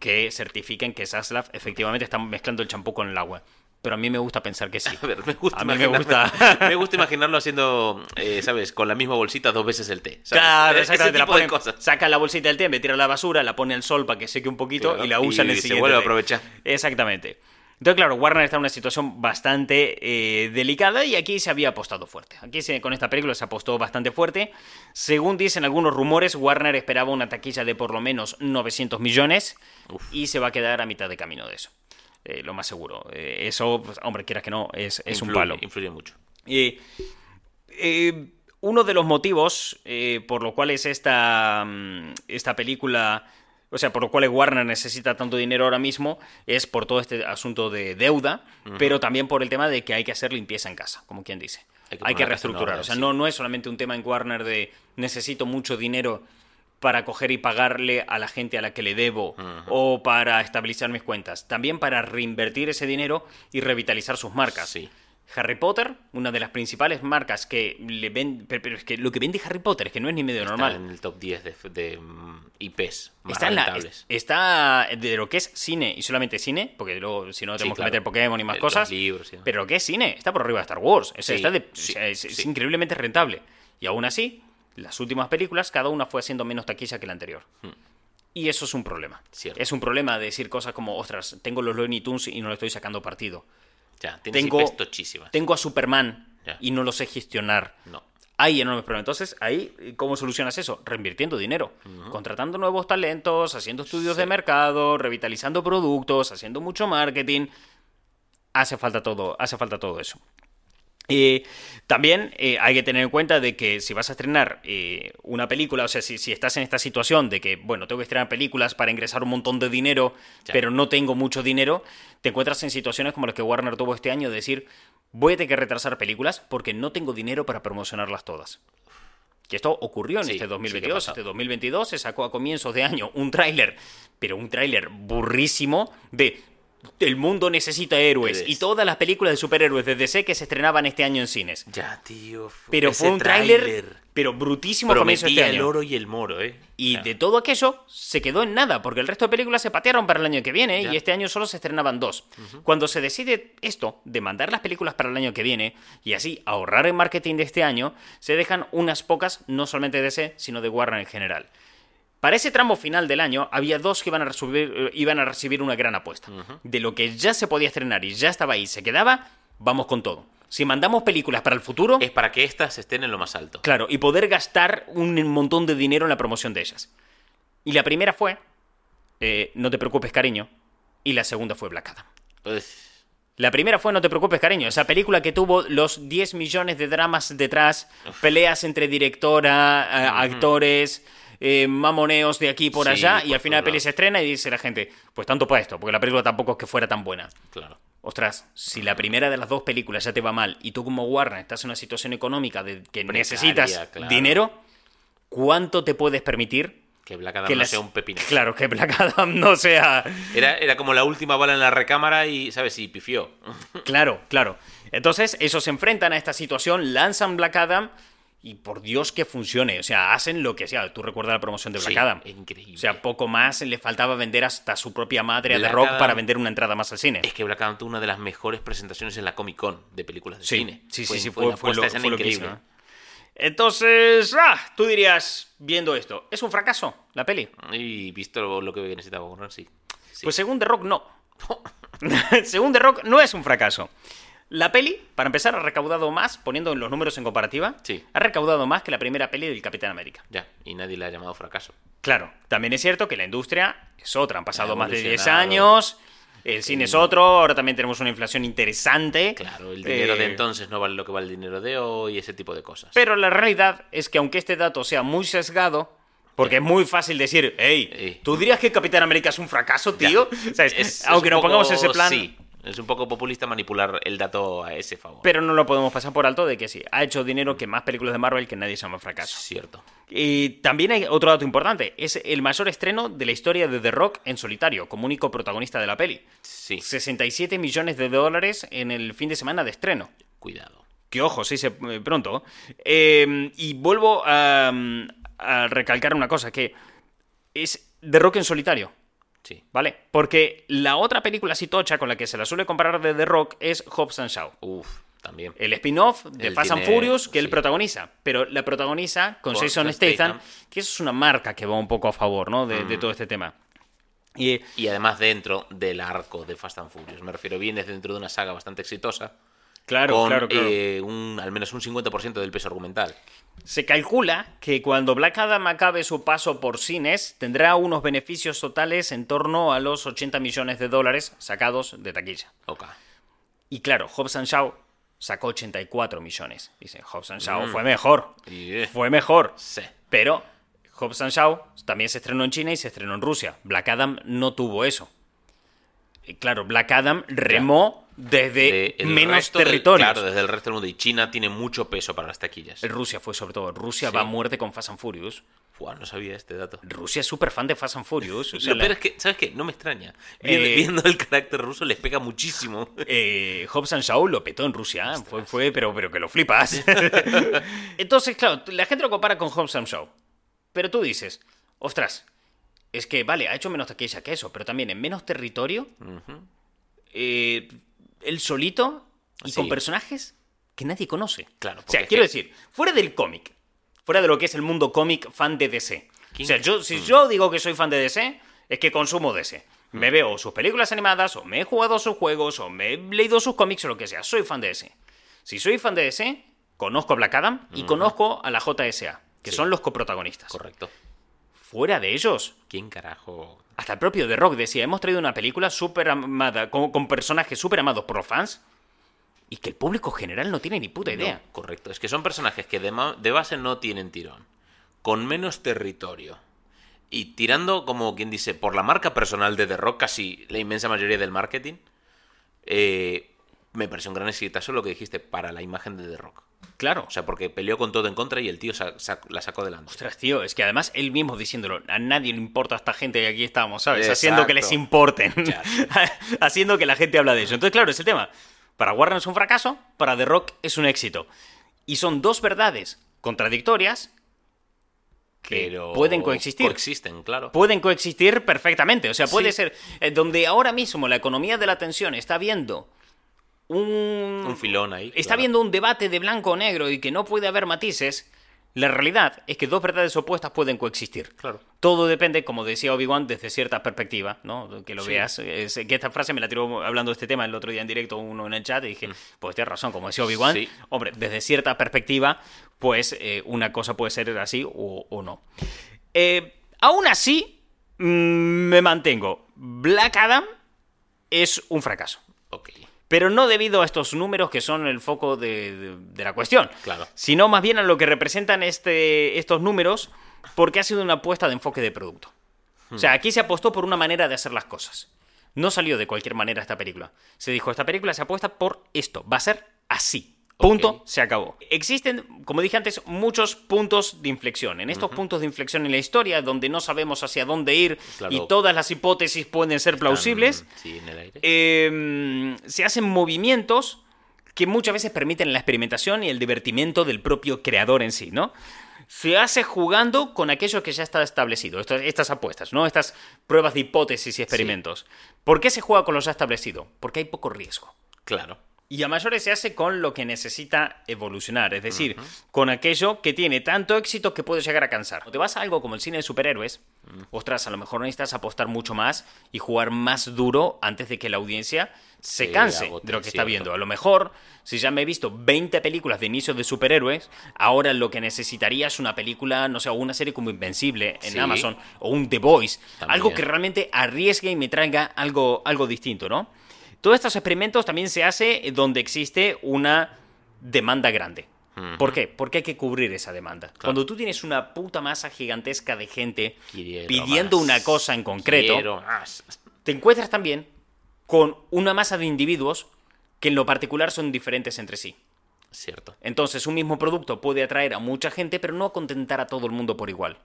que certifiquen que Zaslav efectivamente está mezclando el champú con el agua. Pero a mí me gusta pensar que sí. A ver, me gusta, A mí me gusta. me gusta imaginarlo haciendo, eh, ¿sabes? Con la misma bolsita dos veces el té. ¿sabes? Claro, Eh, exactamente. La de cosas. Sacan la bolsita del té, me tiran la basura, la pone al sol para que seque un poquito Claro, y la usan y en el se siguiente. vuelve a aprovechar. Exactamente. Entonces, claro, Warner está en una situación bastante eh, delicada y aquí se había apostado fuerte. Aquí se- con esta película se apostó bastante fuerte. Según dicen algunos rumores, Warner esperaba una taquilla de por lo menos 900 millones y se va a quedar a mitad de camino de eso. Eh, lo más seguro. Eh, eso, pues, hombre, quieras que no, es, es un palo. Influye mucho. Eh, eh, uno de los motivos por los cuales esta, mm, esta película, o sea, por los cuales Warner necesita tanto dinero ahora mismo, es por todo este asunto de deuda, pero también por el tema de que hay que hacer limpieza en casa, como quien dice. Hay que Hay reestructurar. O sea, sí. no, no es solamente un tema en Warner de necesito mucho dinero para coger y pagarle a la gente a la que le debo o para estabilizar mis cuentas. También para reinvertir ese dinero y revitalizar sus marcas. Sí. Harry Potter, una de las principales marcas que le ven, pero, es que lo que vende Harry Potter es que no es ni medio Está normal. en el top 10 de, de, mm, IPs más Está, en la- es- está de lo que es cine y solamente cine, porque luego si no tenemos claro. que meter Pokémon y más Eh, cosas. libros pero lo que es cine está por arriba de Star Wars. O sea, Sí, está de- sí, o sea, es, es increíblemente rentable. Y aún así, las últimas películas, cada una fue haciendo menos taquilla que la anterior. Y eso es un problema. Hmm. Cierto. Es un problema decir cosas como, ostras, tengo los Looney Tunes y no le estoy sacando partido. Ya, Tengo, tengo a Superman Ya. y no lo sé gestionar. No. Hay enormes problemas. Entonces, ahí, ¿cómo solucionas eso? Reinvirtiendo dinero. Contratando nuevos talentos, haciendo estudios Sí. de mercado, revitalizando productos, haciendo mucho marketing. Hace falta todo, hace falta todo eso. Eh, también eh, hay que tener en cuenta de que si vas a estrenar eh, una película, o sea, si, si estás en esta situación de que, bueno, tengo que estrenar películas para ingresar un montón de dinero, pero no tengo mucho dinero, te encuentras en situaciones como las que Warner tuvo este año, de decir, voy a tener que retrasar películas porque no tengo dinero para promocionarlas todas. Que esto ocurrió en Sí, este sí que ha 2022. pasado. este 2022 se sacó a comienzos de año un tráiler, pero un tráiler burrísimo de el mundo necesita héroes y todas las películas de superhéroes de DC que se estrenaban este año en cines. Ya, tío. Pero fue un tráiler, pero brutísimo comienzo este Prometía el año. oro y el moro, ¿eh? Y Ya. de todo aquello se quedó en nada, porque el resto de películas se patearon para el año que viene Ya. y este año solo se estrenaban dos. Cuando se decide esto, de mandar las películas para el año que viene y así ahorrar en marketing de este año, se dejan unas pocas, no solamente de DC, sino de Warner en general. Para ese tramo final del año había dos que iban a recibir, eh, iban a recibir una gran apuesta. De lo que ya se podía estrenar y ya estaba ahí, se quedaba, vamos con todo. Si mandamos películas para el futuro, Es para que estas estén en lo más alto. Claro, y poder gastar un montón de dinero en la promoción de ellas. Y la primera fue eh, No te preocupes, cariño. Y la segunda fue Black Adam. Pues, La primera fue No te preocupes, cariño. Esa película que tuvo los 10 millones de dramas detrás, peleas entre directora, eh, actores, eh, mamoneos de aquí por Sí, allá, y al final la peli se estrena y dice la gente, pues tanto para esto, porque la película tampoco es que fuera tan buena. claro. Ostras, si la primera de las dos películas ya te va mal y tú como Warner estás en una situación económica de que Precaria, necesitas claro. dinero, ¿cuánto te puedes permitir Que Black Adam que no las- sea un pepino. Claro, que Black Adam no sea... Era, era como la última bala en la recámara y, ¿sabes? Y pifió. Claro, claro. Entonces, esos se enfrentan a esta situación, lanzan Black Adam y por Dios que funcione. O sea, hacen lo que sea. Tú recuerdas la promoción de Black Sí, Adam. increíble. O sea, poco más le faltaba vender hasta su propia madre a The Rock Adam- para vender una entrada más al cine. Es que Black Adam tuvo una de las mejores presentaciones en la Comic Con de películas de Sí, cine. sí, sí, Fue- sí, fue fue, fue, lo- loquísimo. Entonces, ah, tú dirías, viendo esto, ¿es un fracaso la peli? Y visto lo, lo que necesitaba sí. Sí. Pues según The Rock, no. según The Rock, no es un fracaso. La peli, para empezar, ha recaudado más, poniendo los números en comparativa, Sí. ha recaudado más que la primera peli del Capitán América. Ya, y nadie le ha llamado fracaso. Claro, también es cierto que la industria es otra. Han pasado más de 10 evolucionado. años, el cine es otro, ahora también tenemos una inflación interesante. Claro, el dinero de Eh, entonces no vale lo que vale el dinero de hoy, ese tipo de cosas. Pero la realidad es que aunque este dato sea muy sesgado, porque es muy fácil decir, hey. ¿tú dirías que Capitán América es un fracaso, tío? ¿Sabes? Es- es aunque un nos pongamos ese plan, Sí, es un poco populista manipular el dato a ese favor. pero no lo podemos pasar por alto de que sí, ha hecho dinero que más películas de Marvel que nadie llama fracaso. Cierto. Y también hay otro dato importante, es el mayor estreno de la historia de The Rock en solitario, como único protagonista de la peli. Sí, 67 millones de dólares en el fin de semana de estreno. cuidado. Que ojo, se dice eh, pronto. Eh, y vuelvo a, a recalcar una cosa, que es The Rock en solitario. Sí. ¿Vale? Porque la otra película así tocha con la que se la suele comparar de The Rock es Hobbs and Shaw. Uf, también. El spin-off de Él Fast and Furious que él protagoniza. Pero la protagoniza con Con Jason Statham. Que eso es una marca que va un poco a favor, ¿no? De, de Mm. todo este tema. Y Y además dentro del arco de Fast and Furious. Me refiero, vienes dentro de una saga bastante exitosa. Claro, con claro, claro. eh, un, al menos un 50% del peso argumental. Se calcula que cuando Black Adam acabe su paso por cines, tendrá unos beneficios totales en torno a los 80 millones de dólares sacados de taquilla. Y claro, Hobbs and Shaw sacó 84 millones. Dice, Hobbs and Shaw Mm. fue mejor. Eh, Fue mejor. sí. Pero Hobbs and Shaw también se estrenó en China y se estrenó en Rusia. Black Adam no tuvo eso. Y claro, Black Adam remó desde De- menos resto del- territorios. claro, desde el resto del mundo. Y China tiene mucho peso para las taquillas. Rusia fue sobre todo. Rusia Sí. va a muerte con Fast and Furious. Buah, no sabía este dato. Rusia es súper fan de Fast and Furious. o sea, Lo la- peor es que, ¿sabes qué? No me extraña. Viendo, Eh, viendo el carácter ruso les pega muchísimo. eh, Hobbs and Shaw lo petó en Rusia. Fue, fue pero, pero que lo flipas. Entonces, claro, la gente lo compara con Hobbs and Shaw. Pero tú dices, ostras, es que, vale, ha hecho menos taquilla que eso, pero también en menos territorio, eh, él solito y Sí. con personajes que nadie conoce. Claro, O sea, quiero que- decir, fuera del cómic, fuera de lo que es el mundo cómic fan de DC. O ¿Quién- sea, yo, si Mm. yo digo que soy fan de DC, es que consumo DC. Me veo sus películas animadas, o me he jugado sus juegos, o me he leído sus cómics, o lo que sea. Soy fan de DC. Si soy fan de DC, conozco a Black Adam y conozco a la JSA, que Sí. son los coprotagonistas. Correcto. Fuera de ellos, ¿Quién carajo? Hasta el propio The Rock decía, hemos traído una película súper amada, con, con personajes súper amados por los fans, y que el público general no tiene ni puta idea. Correcto. Es que son personajes que de, de base no tienen tirón. Con menos territorio. Y tirando, como quien dice, por la marca personal de The Rock, casi la inmensa mayoría del marketing. eh, me pareció un gran exitazo lo que dijiste para la imagen de The Rock. Claro. O sea, porque peleó con todo en contra y el tío sa- sa- la sacó adelante. Ostras, tío, es que además él mismo diciéndolo, a nadie le importa a esta gente y aquí estamos, ¿sabes? Exacto. Haciendo que les importen. Haciendo que la gente habla de ello. Entonces, claro, es el tema. Para Warner es un fracaso, para The Rock es un éxito. Y son dos verdades contradictorias que Pero pueden coexistir. Coexisten, claro. pueden coexistir perfectamente. O sea, puede Sí. ser eh, donde ahora mismo la economía de la atención está viendo un, Un filón ahí. está claro. viendo un debate de blanco o negro y que no puede haber matices. La realidad es que dos verdades opuestas pueden coexistir. Claro. Todo depende, como decía Obi-Wan, desde cierta perspectiva, ¿no? Que lo Sí. veas. Es- que esta frase me la tiró hablando de este tema el otro día en directo uno en el chat y dije, pues tienes razón, como decía Obi-Wan, Mm. Sí. hombre, desde cierta perspectiva, pues eh, una cosa puede ser así o, o no. Eh, aún así, mm, me mantengo. Black Adam es un fracaso. Ok. Pero no debido a estos números que son el foco de, de- de la cuestión, Claro. sino más bien a lo que representan este, estos números, porque ha sido una apuesta de enfoque de producto. O sea, aquí se apostó por una manera de hacer las cosas. No salió de cualquier manera esta película. Se dijo, esta película se apuesta por esto, va a ser así. Punto, se acabó. Existen, como dije antes, muchos puntos de inflexión. En estos puntos de inflexión en la historia, donde no sabemos hacia dónde ir Claro. y todas las hipótesis pueden ser plausibles, Están, Sí, en el aire. eh, se hacen movimientos que muchas veces permiten la experimentación y el divertimiento del propio creador en sí, ¿no? Se hace jugando con aquello que ya está establecido, estas, estas apuestas, ¿no? Estas pruebas de hipótesis y experimentos. ¿Por qué se juega con lo ya establecido? Porque hay poco riesgo. Claro. Y a mayores se hace con lo que necesita evolucionar, es decir, con aquello que tiene tanto éxito que puede llegar a cansar. Cuando te vas a algo como el cine de superhéroes, ostras, a lo mejor necesitas apostar mucho más y jugar más duro antes de que la audiencia se Se canse de lo que está viendo. A lo mejor, si ya me he visto 20 películas de inicio de superhéroes, ahora lo que necesitaría es una película, no sé, o una serie como Invencible en Sí. Amazon, o un The Voice, algo que realmente arriesgue y me traiga algo, algo distinto, ¿no? Todos estos experimentos también se hace donde existe una demanda grande. ¿Por qué? Porque hay que cubrir esa demanda. Cuando tú tienes una puta masa gigantesca de gente Quiero pidiendo más. una cosa en concreto, te encuentras también con una masa de individuos que en lo particular son diferentes entre sí. Cierto. Entonces, un mismo producto puede atraer a mucha gente, pero no contentar a todo el mundo por igual.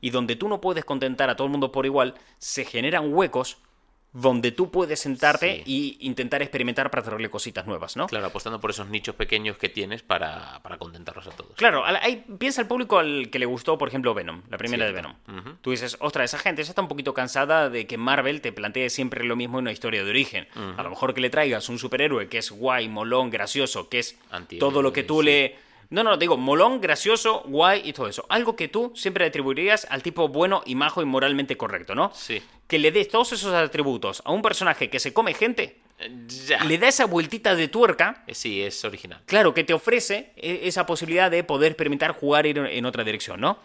Y donde tú no puedes contentar a todo el mundo por igual, se generan huecos donde tú puedes sentarte Sí. y intentar experimentar para traerle cositas nuevas, ¿no? Claro, apostando por esos nichos pequeños que tienes para, para contentarlos a todos. Claro, ahí piensa el público al que le gustó, por ejemplo, Venom, la primera de. Venom. Tú dices, ostras, esa gente ya está un poquito cansada de que Marvel te plantee siempre lo mismo en una historia de origen. A lo mejor que le traigas un superhéroe que es guay, molón, gracioso, que es todo lo que tú sí. le... No, no, digo, molón, gracioso, guay y todo eso. Algo que tú siempre atribuirías al tipo bueno y majo y moralmente correcto, ¿no? Sí. Que le des todos esos atributos a un personaje que se come gente, Eh, Ya. le da esa vueltita de tuerca Eh, Sí, es original. Claro, que te ofrece e- esa posibilidad de poder experimentar jugar ir en otra dirección, ¿no?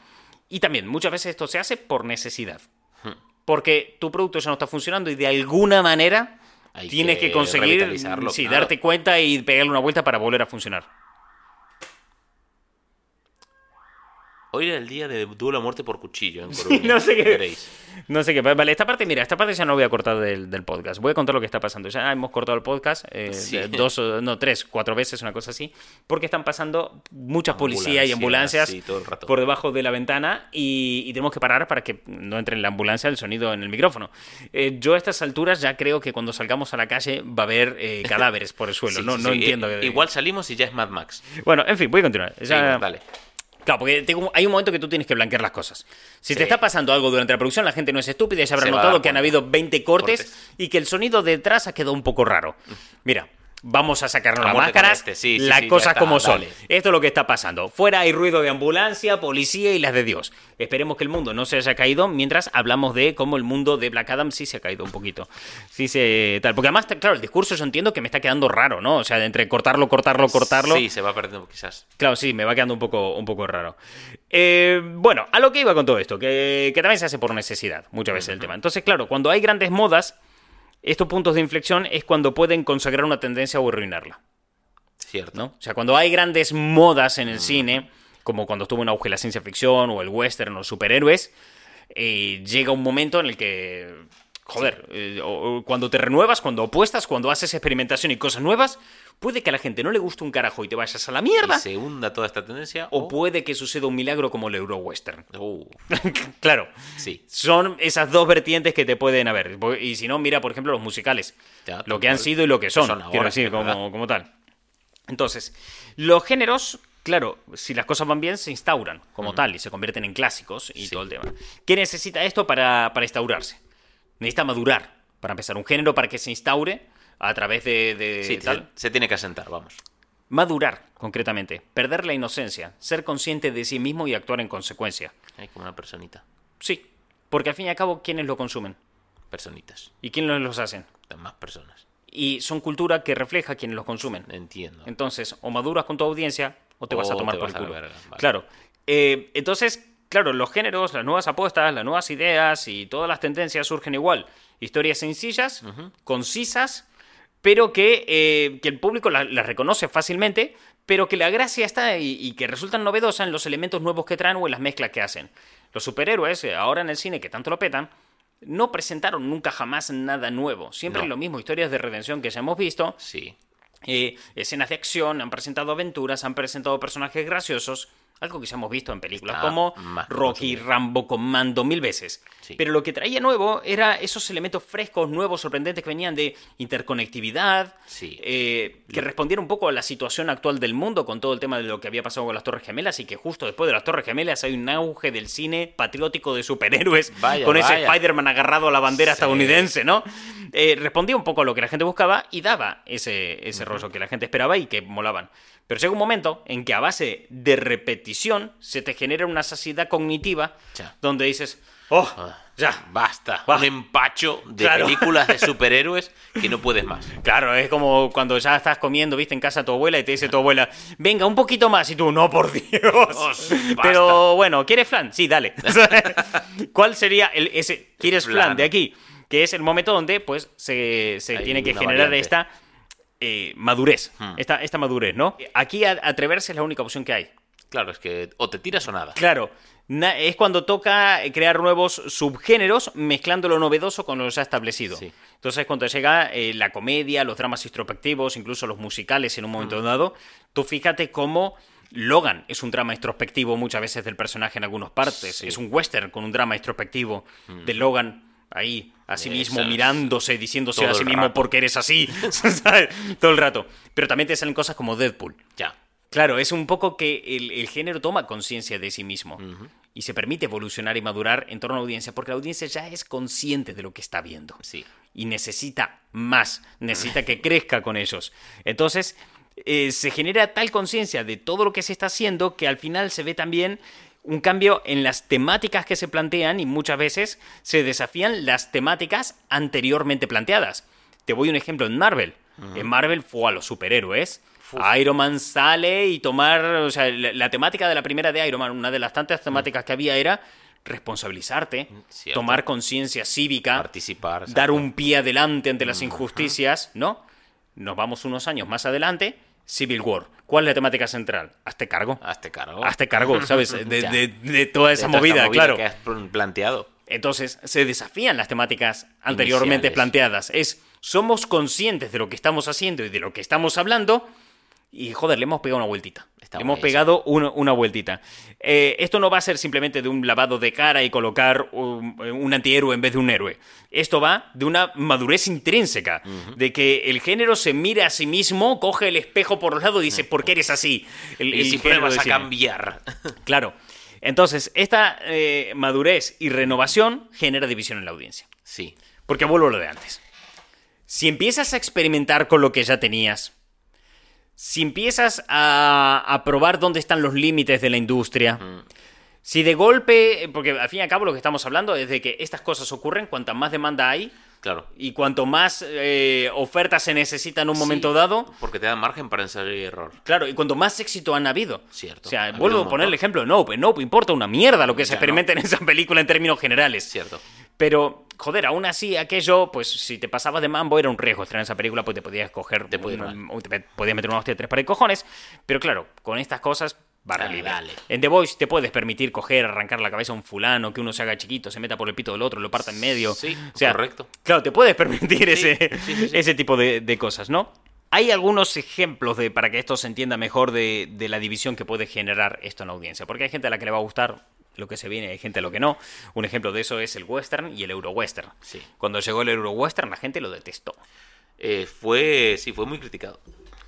Y también, muchas veces esto se hace por necesidad. Hmm. Porque tu producto ya no está funcionando y de alguna manera Hay tienes que, que conseguir sí, claro. darte cuenta y pegarle una vuelta para volver a funcionar. Hoy era el día de duelo a muerte por cuchillo en Coruña. no sé qué- Veréis. No sé qué. Vale, esta parte, mira, esta parte ya no voy a cortar del, del podcast. Voy a contar lo que está pasando. Ya hemos cortado el podcast eh, Sí. dos, no, tres, cuatro veces, una cosa así. Porque están pasando muchas policías y Ambulancias, sí, por debajo de la ventana y, y tenemos que parar para que no entre en la ambulancia el sonido en el micrófono. Eh, yo a estas alturas ya creo que cuando salgamos a la calle va a haber eh, cadáveres por el suelo. Sí, no sí, no sí. entiendo. Eh, Igual salimos y ya es Mad Max. Bueno, en fin, voy a continuar. Ya- dale. Claro, porque tengo- hay un momento que tú tienes que blanquear las cosas. Si Sí. te está pasando algo durante la producción, la gente no es estúpida y habrá Se a notado que han habido 20 cortes, Cortes. y que el sonido detrás ha quedado un poco raro. Mira. Vamos a sacarnos las máscaras, este, sí, sí, las sí, cosas está, como son. Esto es lo que está pasando. Fuera hay ruido de ambulancia, policía y las de Dios. Esperemos que el mundo no se haya caído mientras hablamos de cómo el mundo de Black Adam sí se ha caído un poquito. Sí se tal. Porque además, claro, el discurso yo entiendo que me está quedando raro, ¿no? O sea, de entre cortarlo, cortarlo, cortarlo. Sí, se va perdiendo quizás. Claro, sí, me va quedando un poco, un poco raro. Eh, bueno, a lo que iba con todo esto, que, que también se hace por necesidad, muchas veces el tema. Entonces, claro, cuando hay grandes modas, estos puntos de inflexión es cuando pueden consagrar una tendencia o arruinarla, Cierto. ¿no? O sea, cuando hay grandes modas en el cine, como cuando estuvo en auge la ciencia ficción o el western o los superhéroes, eh, llega un momento en el que, joder, eh, o- cuando te renuevas, cuando opuestas, cuando haces experimentación y cosas nuevas, puede que a la gente no le guste un carajo y te vayas a la mierda. Y se hunda toda esta tendencia. O puede que suceda un milagro como el Euro-Western. Uh, claro. sí. Son esas dos vertientes que te pueden haber. Y si no, mira, por ejemplo, los musicales. Ya, lo que han sido y lo que son. son ahora, quiero decir, como, como tal. Entonces, los géneros, claro, si las cosas van bien, se instauran como tal y se convierten en clásicos y Sí. todo el tema. ¿Qué necesita esto para, para instaurarse? Necesita madurar. Para empezar, un género para que se instaure a través de, de Sí, tal. se, se tiene que asentar, vamos. Madurar, concretamente. Perder la inocencia. Ser consciente de sí mismo y actuar en consecuencia. Como una personita. Sí, porque al fin y al cabo, ¿quiénes lo consumen? Personitas. ¿Y quiénes los hacen? Más personas. Y son cultura que refleja a quienes los consumen. Entiendo. Entonces, o maduras con tu audiencia o te vas a tomar por el culo. vale. Claro. Eh, entonces, claro, los géneros, las nuevas apuestas, las nuevas ideas y todas las tendencias surgen igual. Historias sencillas, concisas, pero que, eh, que el público la- las reconoce fácilmente, pero que la gracia está y, y que resultan novedosas en los elementos nuevos que traen o en las mezclas que hacen. Los superhéroes, eh, ahora en el cine que tanto lo petan, no presentaron nunca jamás nada nuevo. Siempre No. lo mismo, historias de redención que ya hemos visto, Sí. eh, escenas de acción, han presentado aventuras, han presentado personajes graciosos, algo que ya hemos visto en películas Está como Rocky. Rambo, Commando mil veces. Sí. Pero lo que traía nuevo era esos elementos frescos, nuevos, sorprendentes que venían de interconectividad, Sí. eh, que respondieron un poco a la situación actual del mundo con todo el tema de lo que había pasado con las Torres Gemelas y que justo después de las Torres Gemelas hay un auge del cine patriótico de superhéroes Vaya, con ese. Spider-Man agarrado a la bandera Sí. estadounidense, ¿no? Eh, respondía un poco a lo que la gente buscaba y daba ese, ese rollo que la gente esperaba y que molaban. Pero llega un momento en que a base de repetición se te genera una saciedad cognitiva Ya. donde dices, oh, Ah, ya. Basta. Va. Un empacho de Claro. películas de superhéroes que no puedes más. Claro, es como cuando ya estás comiendo, viste, en casa de tu abuela y te dice tu abuela, venga, un poquito más. Y tú, no, por Dios. Dios, basta. Pero bueno, ¿quieres flan? Sí, dale. ¿Cuál sería el, ese, ¿quieres flan Flan. de aquí? Que es el momento donde, pues, se, se tiene que generar variante. esta eh, madurez. Hmm. Esta, esta madurez, ¿no? Aquí a- atreverse es la única opción que hay. Claro, es que o te tiras o nada. Claro, es cuando toca crear nuevos subgéneros mezclando lo novedoso con lo ya establecido. Sí. Entonces, cuando llega eh, la comedia, los dramas introspectivos, incluso los musicales en un momento dado, tú fíjate cómo Logan es un drama introspectivo muchas veces del personaje en algunas partes. Sí. Es un western con un drama introspectivo de Logan ahí a sí mismo mirándose, diciéndose Todo a sí mismo rato. porque eres así, ¿sabes? Todo el rato. Pero también te salen cosas como Deadpool. Ya. Claro, es un poco que el, el género toma conciencia de sí mismo y se permite evolucionar y madurar en torno a la audiencia porque la audiencia ya es consciente de lo que está viendo Sí. y necesita más, necesita que crezca con ellos. Entonces, eh, se genera tal conciencia de todo lo que se está haciendo que al final se ve también un cambio en las temáticas que se plantean y muchas veces se desafían las temáticas anteriormente planteadas. Te voy un ejemplo en Marvel. En Marvel fue a los superhéroes. Iron Man sale y tomar, o sea, la, la temática de la primera de Iron Man, una de las tantas temáticas que había era responsabilizarte, Cierto. tomar conciencia cívica, Participar. dar un pie adelante ante las injusticias, ¿no? Nos vamos unos años más adelante, Civil War. ¿Cuál es la temática central? Hazte cargo. Hazte cargo. Hazte cargo, ¿sabes? De, de- de toda esa De movida, esta claro. que has pl- planteado. Entonces, se desafían las temáticas anteriormente Iniciales. planteadas. Es, somos conscientes de lo que estamos haciendo y de lo que estamos hablando. Y joder, le hemos pegado una vueltita. Está le hemos pegado una, una vueltita. Eh, esto no va a ser simplemente de un lavado de cara y colocar un, un antihéroe en vez de un héroe. Esto va de una madurez intrínseca. De que el género se mira a sí mismo, coge el espejo por los lados y dice, ¿por qué eres así? El- Y el si pruebas a cambiar. Claro. Entonces, esta eh, madurez y renovación genera división en la audiencia. sí. Porque vuelvo a lo de antes. Si empiezas a experimentar con lo que ya tenías, si empiezas a, a probar dónde están los límites de la industria, si de golpe, porque al fin y al cabo lo que estamos hablando es de que estas cosas ocurren, cuanta más demanda hay Claro. y cuanto más eh, ofertas se necesita en un momento dado, Porque te dan margen para ensayo y error. Claro, y cuanto más éxito han habido. Cierto. O sea, Ha vuelvo a poner el ejemplo de Nope. Nope importa una mierda lo que se experimenta en esa película en términos generales. Cierto. Pero, joder, aún así, aquello, pues si te pasabas de mambo era un riesgo estrenar esa película, pues te podías coger. Te un- podías meter una hostia de tres pares de cojones. Pero claro, con estas cosas, barra Dale, libre. dale. En The Voice te puedes permitir coger, arrancar la cabeza a un fulano, que uno se haga chiquito, se meta por el pito del otro, lo parta en medio. Sí, O sea, correcto. Claro, te puedes permitir Sí, ese, sí, sí, sí. ese tipo de, de cosas, ¿no? Hay algunos ejemplos de, para que esto se entienda mejor de, de la división que puede generar esto en la audiencia. Porque hay gente a la que le va a gustar lo que se viene, hay gente a lo que no. Un ejemplo de eso es el western y el euro-western. Sí. Cuando llegó el euro-western, la gente lo detestó. Eh, fue, sí, fue muy criticado.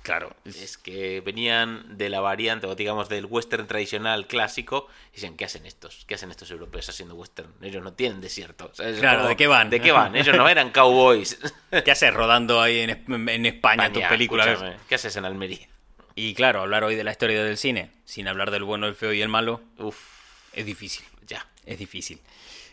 Claro. Es que venían de la variante, o digamos, del western tradicional clásico, y decían, ¿qué hacen estos? ¿Qué hacen estos europeos haciendo western? Ellos no tienen desierto. Claro, como, ¿de qué van? ¿De qué van? Ellos no eran cowboys. ¿Qué haces rodando ahí en, en España, tus España, películas? ¿Qué haces en Almería? Y claro, hablar hoy de la historia del cine, sin hablar del bueno, el feo y el malo, Uf, es difícil. ya. Es difícil.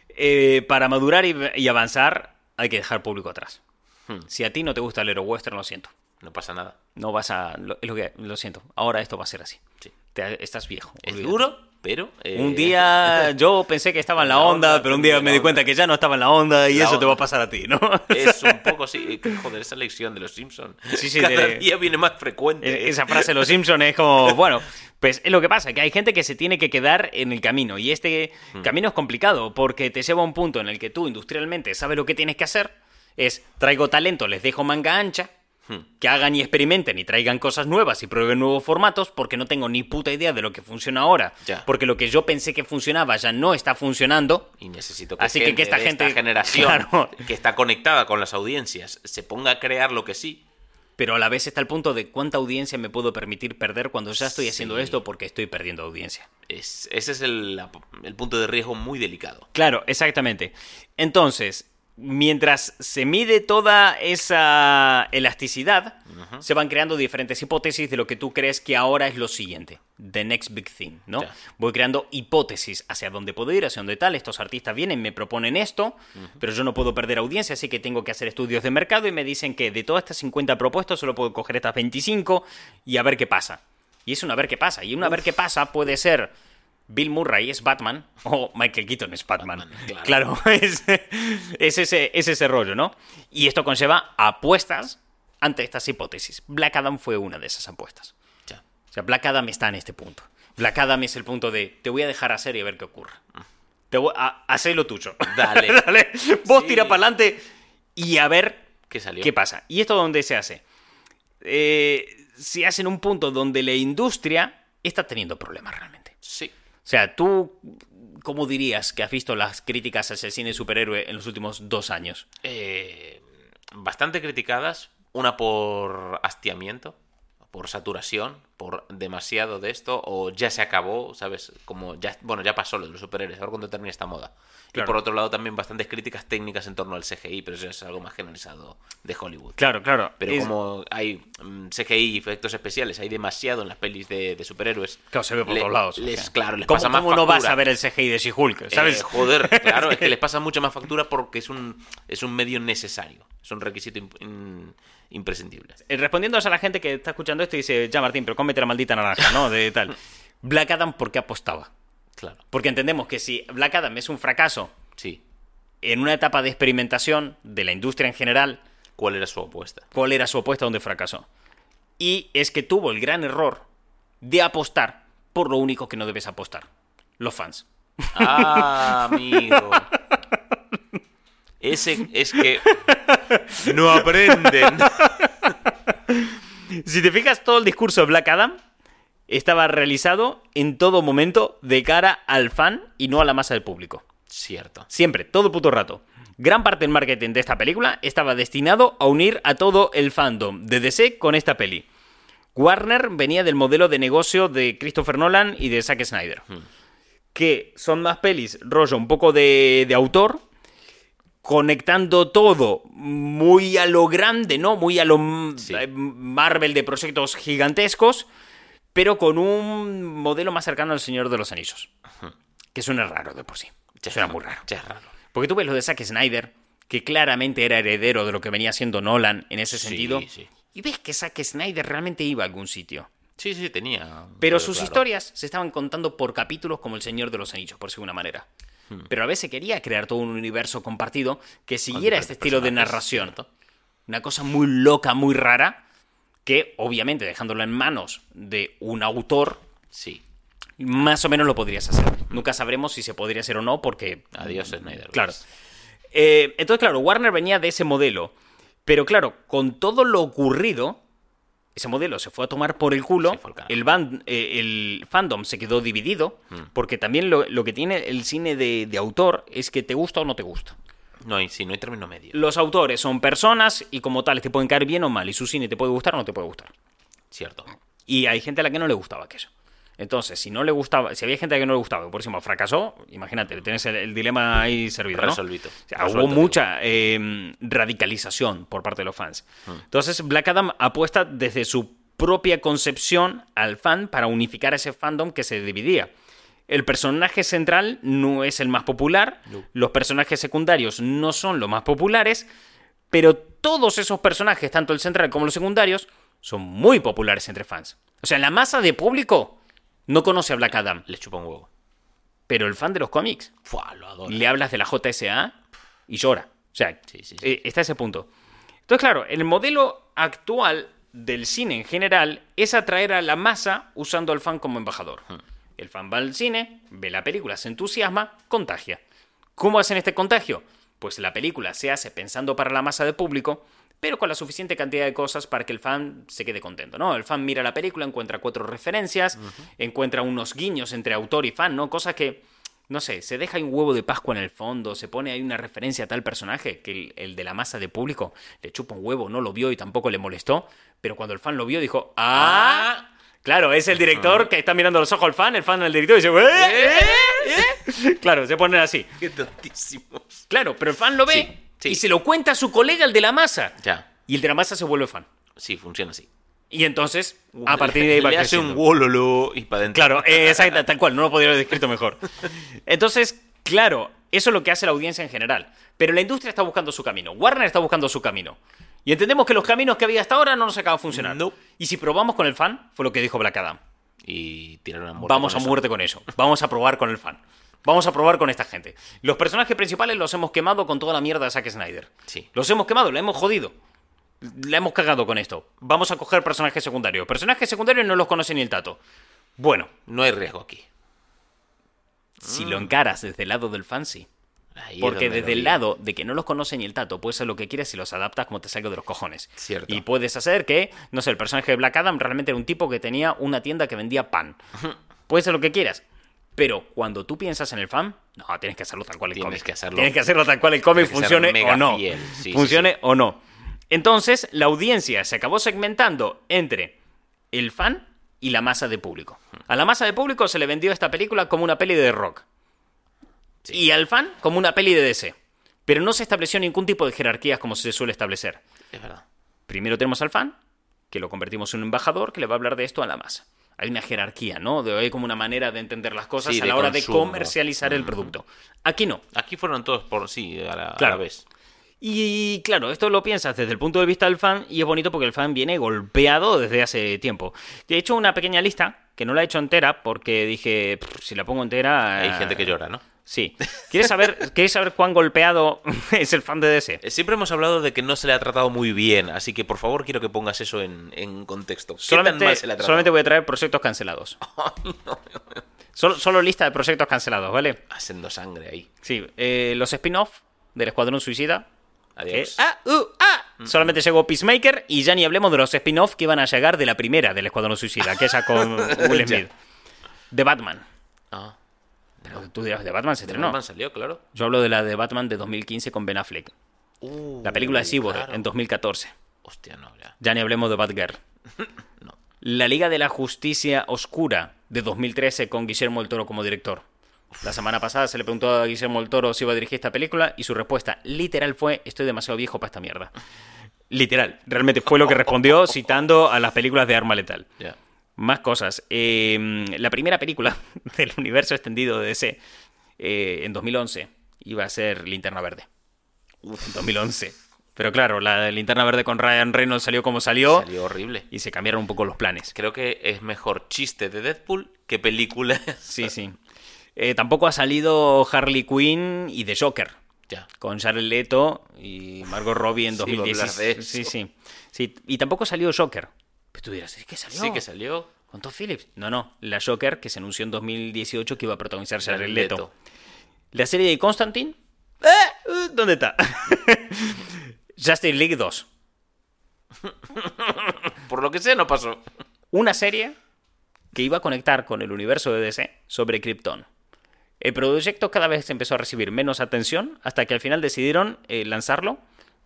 Eh, para madurar y, y avanzar, hay que dejar público atrás. Hmm. Si a ti no te gusta el Euro Western, lo siento. No pasa nada. No vas a. Lo, es lo que. Lo siento. Ahora esto va a ser así. Sí. Te- estás viejo. Es duro, pero... eh, Un día yo pensé que estaba en la, La onda, onda, pero un día me di cuenta que ya no estaba en la onda y La eso te onda. va a pasar a ti, ¿no? Es un poco así. eh, Joder, esa lección de los Simpsons. Sí, sí, Cada de- día viene más frecuente. E- Esa frase de los Simpsons es como, bueno, pues es lo que pasa, que hay gente que se tiene que quedar en el camino y este Hmm. camino es complicado porque te lleva a un punto en el que tú industrialmente sabes lo que tienes que hacer, es traigo talento, les dejo manga ancha, Hmm. que hagan y experimenten y traigan cosas nuevas y prueben nuevos formatos porque no tengo ni puta idea de lo que funciona ahora, Ya. porque lo que yo pensé que funcionaba ya no está funcionando. Y necesito que, Así que que esta gente- generación Claro. que está conectada con las audiencias se ponga a crear lo que sí. Pero a la vez está el punto de cuánta audiencia me puedo permitir perder cuando ya estoy haciendo Sí. esto porque estoy perdiendo audiencia. Es, ese es el punto de riesgo muy delicado. Claro, exactamente. Entonces, mientras se mide toda esa elasticidad, se van creando diferentes hipótesis de lo que tú crees que ahora es lo siguiente. The next big thing, ¿no? Voy creando hipótesis hacia dónde puedo ir, hacia dónde tal. Estos artistas vienen, me proponen esto, pero yo no puedo perder audiencia, así que tengo que hacer estudios de mercado y me dicen que de todas estas 50 propuestas solo puedo coger estas 25 y a ver qué pasa. Y es un a ver qué pasa. Y un a ver qué pasa puede ser Bill Murray es Batman o Michael Keaton es Batman. Batman, claro, claro. es, es ese, es ese rollo, ¿no? Y esto conlleva apuestas ante estas hipótesis. Black Adam fue una de esas apuestas. Ya. O sea, Black Adam está en este punto. Black Adam es el punto de te voy a dejar hacer y a ver qué ocurre. Te voy a hacer lo tuyo. Dale. Dale. Vos Sí. tira para adelante y a ver ¿Qué salió? ¿Qué pasa? ¿Y esto dónde se hace? Eh, se hace en un punto donde la industria está teniendo problemas realmente. Sí. O sea, tú, ¿cómo dirías que has visto las críticas hacia el cine superhéroe en los últimos dos años? Eh, bastante criticadas. Una por hastiamiento, por saturación, por demasiado de esto, o ya se acabó, ¿sabes? Como ya, bueno, ya pasó lo de los superhéroes, ahora cuando termina esta moda. Claro. Y por otro lado también bastantes críticas técnicas en torno al CGI, pero eso es algo más generalizado de Hollywood. Claro, claro. Pero es- como hay mm, CGI y efectos especiales, hay demasiado en las pelis de, de superhéroes. Claro, se ve por le- todos lados. les- o sea. claro, les ¿Cómo, pasa más cómo no vas a ver el CGI de She-Hulk? ¿Sabes? Eh, joder, claro, es que les pasa mucha más factura porque es un, es un medio necesario. Es un requisito im- in- imprescindible. Eh, Respondiendo a la gente que está escuchando esto y dice, ya Martín, pero cómete la maldita naranja, ¿no? De tal. Black Adam, ¿por qué apostaba? Claro, Porque entendemos que si Black Adam es un fracaso sí. en una etapa de experimentación de la industria en general, ¿Cuál era su apuesta? ¿cuál era su apuesta donde fracasó? Y es que tuvo el gran error de apostar por lo único que no debes apostar. Los fans. Ah, amigo. Ese es que no aprenden. Si te fijas, todo el discurso de Black Adam estaba realizado en todo momento de cara al fan y no a la masa del público. Cierto. Siempre, todo puto rato. Gran parte del marketing de esta película estaba destinado a unir a todo el fandom de DC con esta peli. Warner venía del modelo de negocio de Christopher Nolan y de Zack Snyder. Que son más pelis, rollo un poco de, de autor, conectando todo muy a lo grande, ¿no? Muy a lo Sí. eh, Marvel de proyectos gigantescos, pero con un modelo más cercano al Señor de los Anillos. Que suena raro de por sí. Ya Suena muy raro. Ya es raro. Porque tú ves lo de Zack Snyder, que claramente era heredero de lo que venía siendo Nolan en ese Sí, sentido. sí. Y ves que Zack Snyder realmente iba a algún sitio. Sí, sí, tenía. Pero sus claro. historias se estaban contando por capítulos como El Señor de los Anillos, por segunda manera. Hmm. Pero a veces quería crear todo un universo compartido que siguiera este estilo de narración. Una cosa muy loca, muy rara, que obviamente dejándolo en manos de un autor, Sí. más o menos lo podrías hacer. Nunca sabremos si se podría hacer o no, porque Adiós, Snyder. Claro. Eh, entonces, claro, Warner venía de ese modelo. Pero claro, con todo lo ocurrido, ese modelo se fue a tomar por el culo. El, eh, el fandom se quedó dividido. Hmm. Porque también lo, lo que tiene el cine de, de autor es que te gusta o no te gusta. No hay, sí, no hay término medio. Los autores son personas y como tales te pueden caer bien o mal. Y su cine te puede gustar o no te puede gustar. Cierto. Y hay gente a la que no le gustaba aquello. Entonces, si no le gustaba, si había gente que no le gustaba, por encima fracasó, imagínate, tienes el, el dilema ahí servido. ¿no? Resolvito. O sea, Resuelto, hubo mucha eh, radicalización por parte de los fans. Entonces, Black Adam apuesta desde su propia concepción al fan para unificar ese fandom que se dividía. El personaje central no es el más popular, No. los personajes secundarios no son los más populares, pero todos esos personajes, tanto el central como los secundarios, son muy populares entre fans. O sea, la masa de público no conoce a Black Adam, Le chupa un huevo. pero el fan de los cómics Fua, lo le hablas de la JSA y llora. O sea, Sí, sí, sí. eh, está ese punto. Entonces, claro, el modelo actual del cine en general es atraer a la masa usando al fan como embajador. Hmm. El fan va al cine, ve la película, se entusiasma, contagia. ¿Cómo hacen este contagio? Pues la película se hace pensando para la masa de público, pero con la suficiente cantidad de cosas para que el fan se quede contento, ¿no? El fan mira la película, encuentra cuatro referencias, encuentra unos guiños entre autor y fan, ¿no? Cosas que, no sé, se deja un huevo de Pascua en el fondo, se pone ahí una referencia a tal personaje que el, el de la masa de público le chupa un huevo, no lo vio y tampoco le molestó, pero cuando el fan lo vio dijo, ¡ah! Claro, es el director que está mirando los ojos al fan, el fan al director y dice, "¿Eh? ¿Eh? ¿Eh?". Claro, se ponen así. Qué tontísimos. Claro, pero el fan lo ve Sí, sí. y se lo cuenta a su colega, el de la masa. Ya. Y el de la masa se vuelve fan. Sí, funciona así. Y entonces, a partir de ahí va Le hace creciendo. un wololo y para adentro. Claro, eh, exacto, tal cual, no lo podría haber descrito mejor. Entonces, claro, eso es lo que hace la audiencia en general. Pero la industria está buscando su camino. Warner está buscando su camino. Y entendemos que los caminos que había hasta ahora no nos acaban de funcionar. No. Y si probamos con el fan, fue lo que dijo Black Adam. Y tiraron a muerte. Vamos a eso. muerte con eso. Vamos a probar con el fan. Vamos a probar con esta gente. Los personajes principales los hemos quemado con toda la mierda de Zack Snyder. Sí. Los hemos quemado, la hemos jodido. La hemos cagado con esto. Vamos a coger personajes secundarios. Personajes secundarios no los conoce ni el tato. Bueno, No hay riesgo aquí. si lo encaras desde el lado del fan, sí. Ahí Porque desde el lado de que no los conoce ni el tato, puedes hacer lo que quieras y los adaptas como te salga de los cojones. Cierto. Y puedes hacer que, no sé, el personaje de Black Adam realmente era un tipo que tenía una tienda que vendía pan. Puedes hacer lo que quieras. Pero cuando tú piensas en el fan, no, tienes que hacerlo tal cual el Tienes cómic. que hacerlo- Tienes que hacerlo tal cual el cómic, funcione o no. Sí, funcione sí. o no. Entonces, la audiencia se acabó segmentando entre el fan y la masa de público. A la masa de público se le vendió esta película como una peli de rock. Y al fan como una peli de DC. Pero no se estableció ningún tipo de jerarquías como se suele establecer. Es verdad. Primero tenemos al fan, que lo convertimos en un embajador que le va a hablar de esto a la masa. Hay una jerarquía, ¿no? De, hay como una manera de entender las cosas Sí, a la hora consumo. de comercializar el producto. Aquí no. Aquí fueron todos por sí, a la, a Claro. la vez. Y claro, esto lo piensas desde el punto de vista del fan y es bonito porque el fan viene golpeado desde hace tiempo. He hecho una pequeña lista, que no la he hecho entera porque dije, "Pff, si la pongo entera... Hay eh, gente que llora, ¿no? Sí. ¿Quieres saber, ¿Quieres saber cuán golpeado es el fan de DC? Eh, Siempre hemos hablado de que no se le ha tratado muy bien, así que por favor quiero que pongas eso en, en contexto. ¿Qué tan Solamente, mal se le ha tratado? solamente voy a traer proyectos cancelados. Solo, solo lista de proyectos cancelados, ¿vale? Haciendo sangre ahí. Sí, eh, los spin-off del Escuadrón Suicida. Adiós. que- ah, uh, ah. Solamente llegó Peacemaker y ya ni hablemos de los spin-off que iban a llegar de la primera del Escuadrón Suicida, que esa con Will. Smith. The Batman. Ah, Pero tú dirás, The Batman se ¿de estrenó. Batman salió, claro. Yo hablo de la de Batman de 2015 con Ben Affleck. Uh, La película de Cyborg claro. en 2014. Hostia, no, ya. Ya ni hablemos de Batgirl. No. La Liga de la Justicia Oscura de 2013 con Guillermo del Toro como director. La semana pasada se le preguntó a Guillermo del Toro si iba a dirigir esta película y su respuesta literal fue estoy demasiado viejo para esta mierda. Literal, realmente fue lo que respondió citando a las películas de Arma Letal. Más cosas. Eh, la primera película del universo extendido de DC eh, en 2011 iba a ser Linterna Verde. En 2011. Pero claro, la Linterna Verde con Ryan Reynolds salió como salió, Salió horrible. y se cambiaron un poco los planes. Creo que es mejor chiste de Deadpool que película. Sí, sí. Eh, tampoco ha salido Harley Quinn y The Joker. ya. Con Jared Leto y Margot Robbie en Sí, iba a hablar 2016. de eso. Sí, sí, sí. Y tampoco salió Joker. Pero tú dirás, ¿es que salió? Sí que salió. ¿Con Todd Phillips? No, no. La Joker que se anunció en 2018 que iba a protagonizar Jared Leto. Leto. La serie de Constantine. ¿Eh? Uh, ¿Dónde está? Justice League 2. Por lo que sea, no pasó. Una serie que iba a conectar con el universo de DC sobre Krypton. El proyecto cada vez empezó a recibir menos atención hasta que al final decidieron eh, lanzarlo.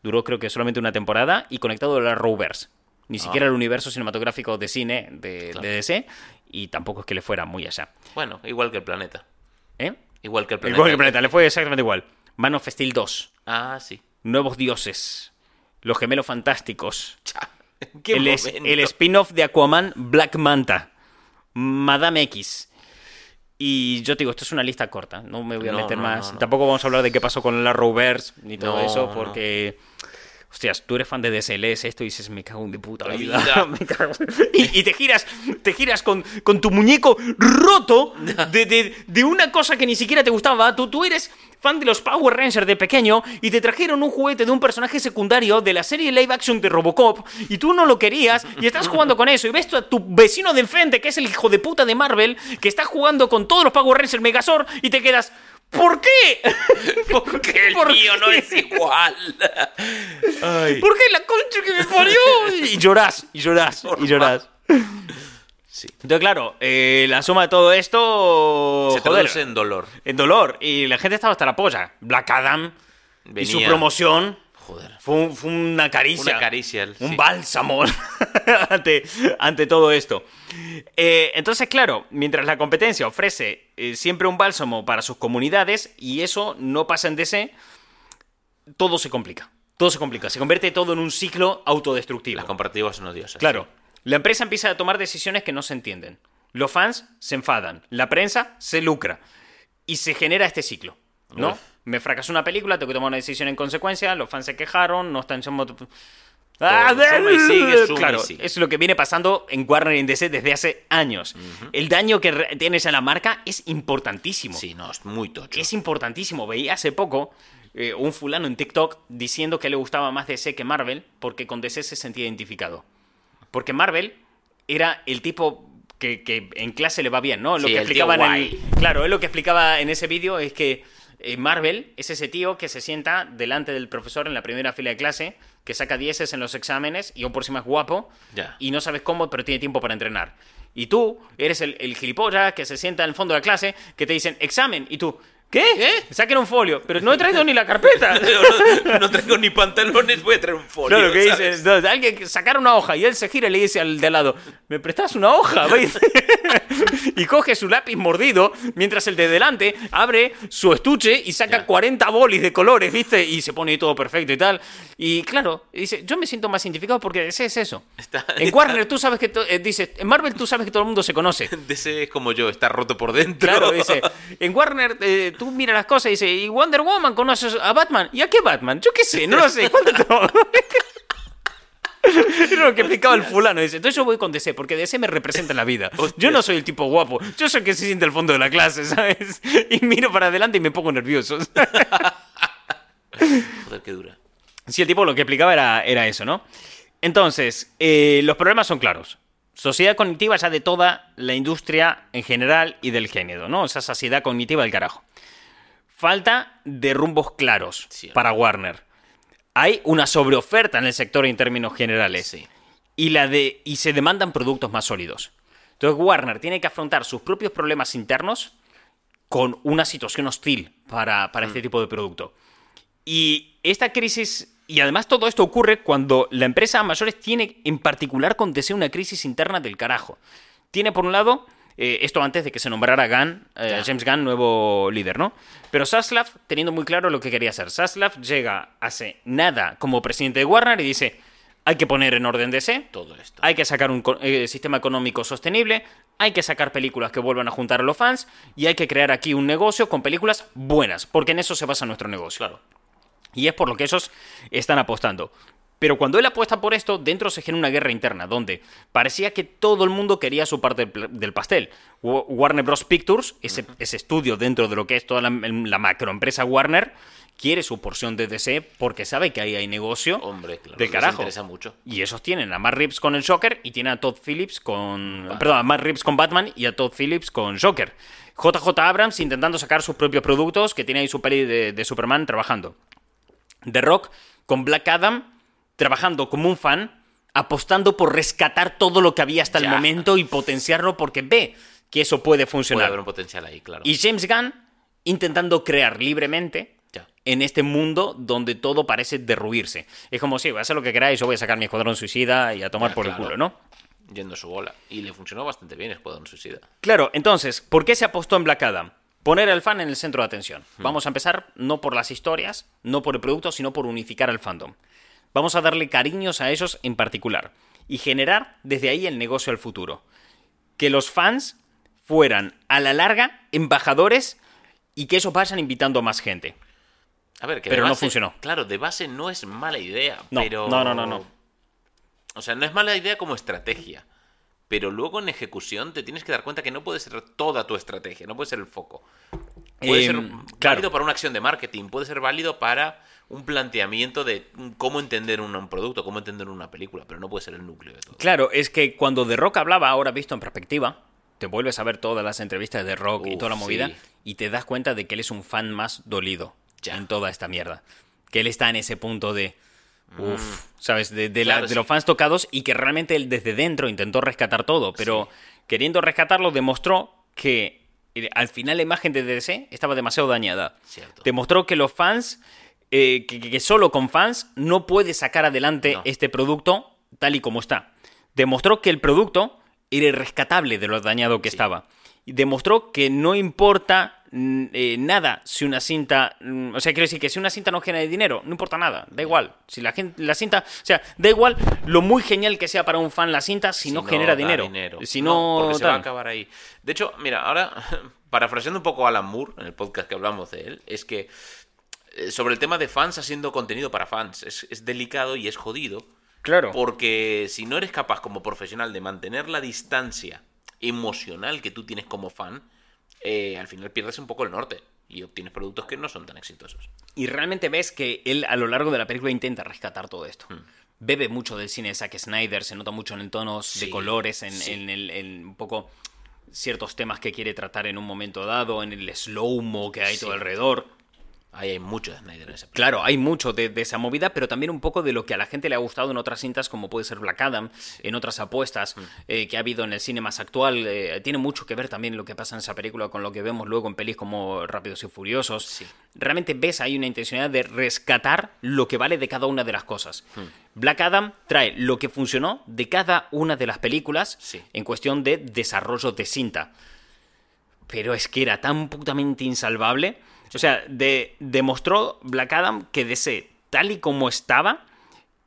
Duró creo que solamente una temporada y conectado a la Rovers. Ni siquiera el universo cinematográfico de cine de, Claro. de DC y tampoco es que le fuera muy allá. Bueno, igual que el planeta. ¿Eh? Igual que el planeta. Igual que el planeta, le fue exactamente igual. Man of Steel 2. Ah, sí. Nuevos dioses. Los gemelos fantásticos. Cha. ¿En qué El, es- momento? el spin-off de Aquaman Black Manta. Madame X. Y yo te digo, esto es una lista corta, no me voy a No, meter no, más. no. Tampoco vamos a hablar de qué pasó con la Rovers ni todo eso, porque. Hostias, tú eres fan de DC, lees esto y dices, me cago en mi puta La vida. vida. Me cago. Y, y te giras, te giras con, con tu muñeco roto de, de- de una cosa que ni siquiera te gustaba. Tú, tú eres fan de los Power Rangers de pequeño y te trajeron un juguete de un personaje secundario de la serie live action de Robocop y tú no lo querías y estás jugando con eso y ves a tu vecino de enfrente, que es el hijo de puta de Marvel, que está jugando con todos los Power Rangers Megazord y te quedas... ¿Por qué? Porque el ¿Por mío no es igual. Ay. ¿Por qué la concha que me parió? Y llorás, y llorás, y llorás. Sí. Entonces, claro, eh, la suma de todo esto. Se joder, en dolor. en dolor. Y la gente estaba hasta la polla. Black Adam y su promoción Joder. fue, un- fue una caricia. Una caricia. Un sí. bálsamo ante, ante todo esto. Eh, entonces, claro, mientras la competencia ofrece eh, siempre un bálsamo para sus comunidades y eso no pasa en DC, todo se complica. Todo se complica. Se convierte todo en un ciclo autodestructivo. Las comparativas son odiosas. Claro. La empresa empieza a tomar decisiones que no se entienden. Los fans se enfadan. La prensa se lucra. Y se genera este ciclo. ¿no? Uf. Me fracasó una película, tengo que tomar una decisión en consecuencia. Los fans se quejaron, no están. Ah, y sigue, y claro, sigue. es lo que viene pasando en Warner y en DC desde hace años. El daño que tienes a la marca es importantísimo. Sí, no, es muy tocho. Es importantísimo. Veía hace poco eh, un fulano en TikTok diciendo que le gustaba más DC que Marvel porque con DC se sentía identificado. Porque Marvel era el tipo que, que en clase le va bien, ¿no? Lo Sí, que el tío explicaba en. Claro, él lo que explicaba en ese vídeo es que Marvel es ese tío que se sienta delante del profesor en la primera fila de clase que saca dieces en los exámenes y aún por encima es guapo Ya. y no sabes cómo, pero tiene tiempo para entrenar. Y tú eres el, el gilipollas que se sienta en el fondo de la clase, que te dicen examen, y tú, ¿qué? ¿Qué? Saquen un folio, pero no he traído ni la carpeta. no, no traigo ni pantalones, voy a traer un folio. Claro, que ¿sabes? dice, no, alguien que sacar una hoja y él se gira y le dice al de al lado, ¿me prestas una hoja? Y coge su lápiz mordido mientras el de delante abre su estuche y saca Ya. 40 bolis de colores, ¿viste? Y se pone ahí todo perfecto y tal. Y claro, dice, yo me siento más identificado porque ese es eso. Está- en está- Warner tú sabes que, eh, dice, en Marvel tú sabes que todo el mundo se conoce. DC es como yo, está roto por dentro. Claro, dice, en Warner eh, tú miras las cosas y dice, y Wonder Woman conoces a Batman. ¿Y a qué Batman? Yo qué sé, no lo sé. ¿Cuánto todo? Era lo que explicaba el fulano. Dice, entonces yo voy con DC, porque DC me representa en la vida. Yo no soy el tipo guapo, yo soy el que se siente al fondo de la clase, ¿sabes? Y miro para adelante y me pongo nervioso. Joder, qué dura. Sí, el tipo lo que explicaba era, era eso, ¿no? Entonces, eh, los problemas son claros. Sociedad cognitiva ya de toda la industria en general y del género, ¿no? Esa saciedad cognitiva del carajo. Falta de rumbos claros Sí. para Warner. Hay una sobreoferta en el sector en términos generales. Sí. Y, la de, y se demandan productos más sólidos. Entonces Warner tiene que afrontar sus propios problemas internos con una situación hostil para, para este tipo de producto. Y esta crisis, y además todo esto ocurre cuando la empresa a mayores tiene en particular con DC una crisis interna del carajo. Tiene por un lado, eh, esto antes de que se nombrara Gunn, eh. James Gunn, nuevo líder, ¿no? Pero Zaslav, teniendo muy claro lo que quería hacer. Zaslav llega hace nada como presidente de Warner y dice, hay que poner en orden DC, Todo esto. hay que sacar un eh, sistema económico sostenible, hay que sacar películas que vuelvan a juntar a los fans y hay que crear aquí un negocio con películas buenas, porque en eso se basa nuestro negocio. Claro. Y es por lo que ellos están apostando. Pero cuando él apuesta por esto, dentro se genera una guerra interna, donde parecía que todo el mundo quería su parte del pastel. Wa- Warner Bros. Pictures, ese, ese estudio dentro de lo que es toda la, la macroempresa Warner, quiere su porción de DC porque sabe que ahí hay negocio Hombre, claro. les carajo. interesa mucho. Y esos tienen a Matt Reeves con el Joker y tienen a Todd Phillips con... Perdón, a Matt Reeves con Batman y a Todd Phillips con Joker. JJ Abrams intentando sacar sus propios productos que tiene ahí su peli de, de Superman trabajando. The Rock con Black Adam trabajando como un fan, apostando por rescatar todo lo que había hasta el momento y potenciarlo porque ve que eso puede Puede funcionar. haber un potencial ahí, claro. Y James Gunn intentando crear libremente Ya. en este mundo donde todo parece derruirse. Es como si, voy a hacer lo que queráis, yo voy a sacar mi escuadrón suicida y a tomar Ya, por claro. el culo, ¿no? Yendo a su bola. Y le funcionó bastante bien Escuadrón Suicida. Claro, entonces, ¿por qué se apostó en Black Adam? Poner al fan en el centro de atención. Vamos a empezar no por las historias, no por el producto, sino por unificar al fandom. Vamos a darle cariños a ellos en particular y generar desde ahí el negocio al futuro. Que los fans fueran a la larga embajadores y que ellos vayan invitando a más gente. A ver, que Pero no funcionó. Claro, de base no es mala idea. No, pero... no, no, no, no. O sea, no es mala idea como estrategia. Pero luego en ejecución te tienes que dar cuenta que no puede ser toda tu estrategia, no puede ser el foco. Puede Em, ser claro. válido para una acción de marketing, puede ser válido para un planteamiento de cómo entender un, producto, cómo entender una película, pero no puede ser el núcleo de todo. Claro, es que cuando The Rock hablaba, ahora visto en perspectiva, te vuelves a ver todas las entrevistas de The Rock y Uf, toda la movida sí. y te das cuenta de que él es un fan más dolido Ya. en toda esta mierda. Que él está en ese punto de... ¿sabes? De, de la- Mm. Claro, de sí. los fans tocados y que realmente él desde dentro intentó rescatar todo, pero queriendo rescatarlo demostró que eh, al final la imagen de DC estaba demasiado dañada. Cierto. Demostró que los fans, eh, que, que solo con fans no puede sacar adelante No. este producto tal y como está. Demostró que el producto era irrescatable de lo dañado que estaba. Y demostró que no importa mm, eh, nada si una cinta. mm, o sea, quiero decir que si una cinta no genera dinero, no importa nada, da igual. Si la, gente, la cinta. O sea, da igual lo muy genial que sea para un fan la cinta si, no, genera dinero. Si no. porque se va a acabar ahí. De hecho, mira, ahora, parafraseando un poco a Alan Moore, en el podcast que hablamos de él, es que sobre el tema de fans haciendo contenido para fans, es, es delicado y es jodido. Claro. Porque si no eres capaz como profesional de mantener la distancia emocional que tú tienes como fan, eh, al final pierdes un poco el norte y obtienes productos que no son tan exitosos. Y realmente ves que él a lo largo de la película intenta rescatar todo esto. Hmm. Bebe mucho del cine de Zack Snyder, se nota mucho en el tonos de colores, en, sí. en el, en un poco ciertos temas que quiere tratar en un momento dado, en el slow-mo que hay todo alrededor. Ahí hay mucho de Snyder en esa película. Claro, hay mucho de, de esa movida, pero también un poco de lo que a la gente le ha gustado en otras cintas, como puede ser Black Adam, en otras apuestas eh, que ha habido en el cine más actual. eh, tiene mucho que ver también lo que pasa en esa película con lo que vemos luego en pelis como Rápidos y Furiosos. Sí. Realmente ves ahí una intencionalidad de rescatar lo que vale de cada una de las cosas. Black Adam trae lo que funcionó de cada una de las películas Sí. en cuestión de desarrollo de cinta pero es que era tan putamente insalvable. O sea, de- demostró Black Adam que DC, tal y como estaba,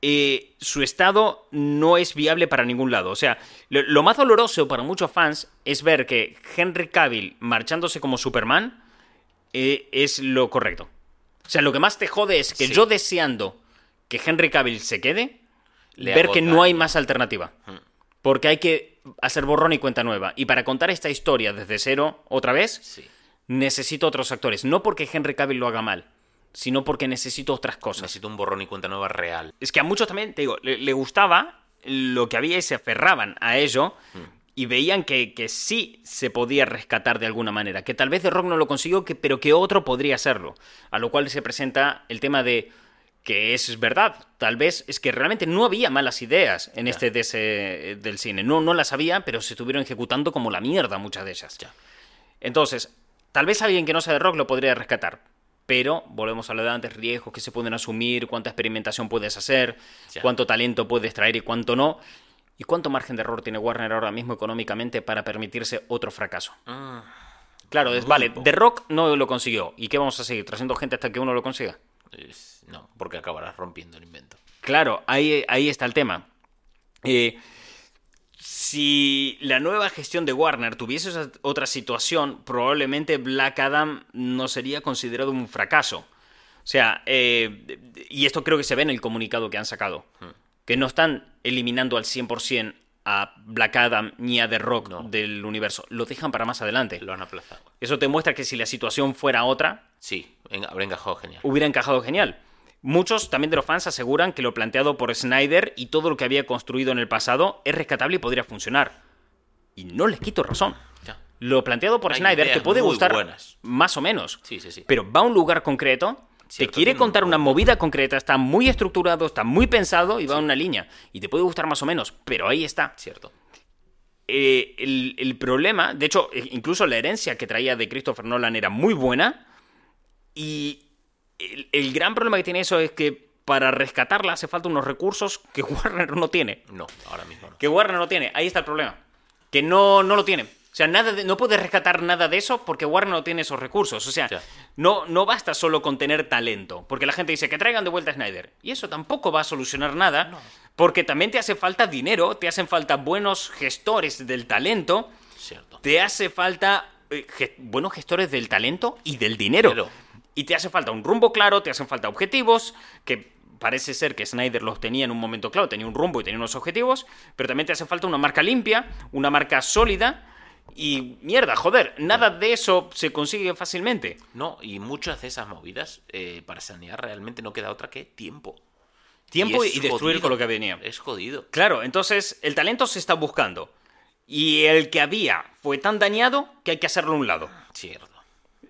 eh, su estado no es viable para ningún lado. O sea, lo, lo más doloroso para muchos fans es ver que Henry Cavill marchándose como Superman eh, es lo correcto. O sea, lo que más te jode es que Sí. yo deseando que Henry Cavill se quede, Le ver que no hay más alternativa. Porque hay que hacer borrón y cuenta nueva. Y para contar esta historia desde cero otra vez, Sí. Necesito otros actores. No porque Henry Cavill lo haga mal, sino porque necesito otras cosas. Necesito un borrón y cuenta nueva real. Es que a muchos también, te digo, le, le gustaba lo que había y se aferraban a ello. Y veían que, que sí se podía rescatar de alguna manera. Que tal vez The Rock no lo consiguió, que, pero que otro podría hacerlo. A lo cual se presenta el tema de que es verdad. Tal vez es que realmente no había malas ideas en este DC del cine. No, no las había, pero se estuvieron ejecutando como la mierda muchas de ellas. Ya. Entonces, tal vez alguien que no sea de rock lo podría rescatar. Pero, volvemos a lo de antes, riesgos que se pueden asumir, cuánta experimentación puedes hacer, cuánto talento puedes traer y cuánto no. Y cuánto margen de error tiene Warner ahora mismo económicamente para permitirse otro fracaso. Ah, Claro, es, vale. The Rock no lo consiguió. ¿Y qué vamos a seguir? ¿Trayendo gente hasta que uno lo consiga? es- no, porque acabarás rompiendo el invento. Claro, ahí, ahí está el tema. Eh, si la nueva gestión de Warner tuviese otra situación, probablemente Black Adam no sería considerado un fracaso. O sea, eh, y esto creo que se ve en el comunicado que han sacado. Que no están eliminando al 100% a Black Adam ni a The Rock No. del universo. Lo dejan para más adelante. Lo han aplazado. Eso te muestra que si la situación fuera otra, Sí, habrá encajado genial. hubiera encajado genial. Muchos también de los fans aseguran que lo planteado por Snyder y todo lo que había construido en el pasado es rescatable y podría funcionar. Y no les quito razón. Lo planteado por Hay Snyder te puede gustar buenas. más o menos. Sí, sí, sí. Pero va a un lugar concreto, Cierto, te quiere contar una movida concreta, está muy estructurado, está muy pensado y va en una línea. Y te puede gustar más o menos, pero ahí está. Cierto. Eh, el, el problema, de hecho, eh, incluso la herencia que traía de Christopher Nolan era muy buena. Y el, el gran problema que tiene eso es que para rescatarla hace falta unos recursos que Warner no tiene. No, ahora mismo no. Que Warner no tiene. Ahí está el problema. Que no, no lo tiene. O sea, nada de- no puedes rescatar nada de eso porque Warner no tiene esos recursos. O sea, no, no basta solo con tener talento. Porque la gente dice que traigan de vuelta a Snyder. Y eso tampoco va a solucionar nada. Porque también te hace falta dinero, te hacen falta buenos gestores del talento, Cierto. te hace falta eh, ge- buenos gestores del talento y del dinero. Dinero. Y te hace falta un rumbo claro, te hacen falta objetivos, que parece ser que Snyder los tenía en un momento claro, tenía un rumbo y tenía unos objetivos, pero también te hace falta una marca limpia, una marca sólida. Y mierda, joder, nada de eso se consigue fácilmente. No, y muchas de esas movidas, eh, para sanear realmente no queda otra que tiempo. Tiempo y, es destruir jodido. con lo que venía. Es jodido. Claro, entonces el talento se está buscando. Y el que había fue tan dañado que hay que hacerlo a un lado. Cierto.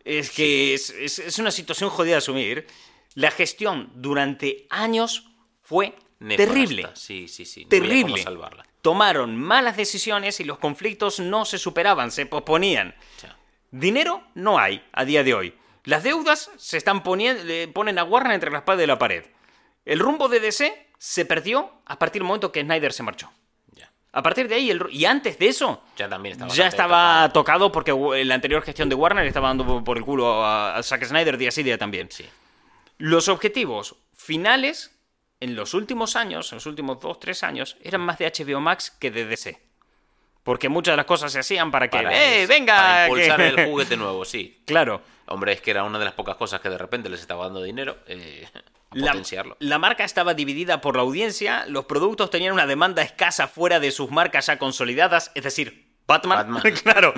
Es que es, es- es una situación jodida de asumir. La gestión durante años fue Nefasta. terrible. Sí, sí, sí. No Terrible. salvarla. Tomaron malas decisiones y los conflictos no se superaban, se posponían. Dinero no hay a día de hoy. Las deudas se están poniendo, le ponen a Warner entre la espada y la pared. El rumbo de DC se perdió a partir del momento que Snyder se marchó. A partir de ahí, el y antes de eso, Ya también estaba. ya estaba tocado. porque la anterior gestión de Warner estaba dando por el culo a, a Zack Snyder día sí día también. Sí. Los objetivos finales en los últimos años, en los últimos dos, tres años, eran más de HBO Max que de DC. Porque muchas de las cosas se hacían para que, Para ¡eh, eso, venga! Para impulsar que-". el juguete nuevo, sí. Claro. Hombre, es que era una de las pocas cosas que de repente les estaba dando dinero. Eh, La, marca estaba dividida por la audiencia, los productos tenían una demanda escasa fuera de sus marcas ya consolidadas, es decir, Batman. Batman. claro.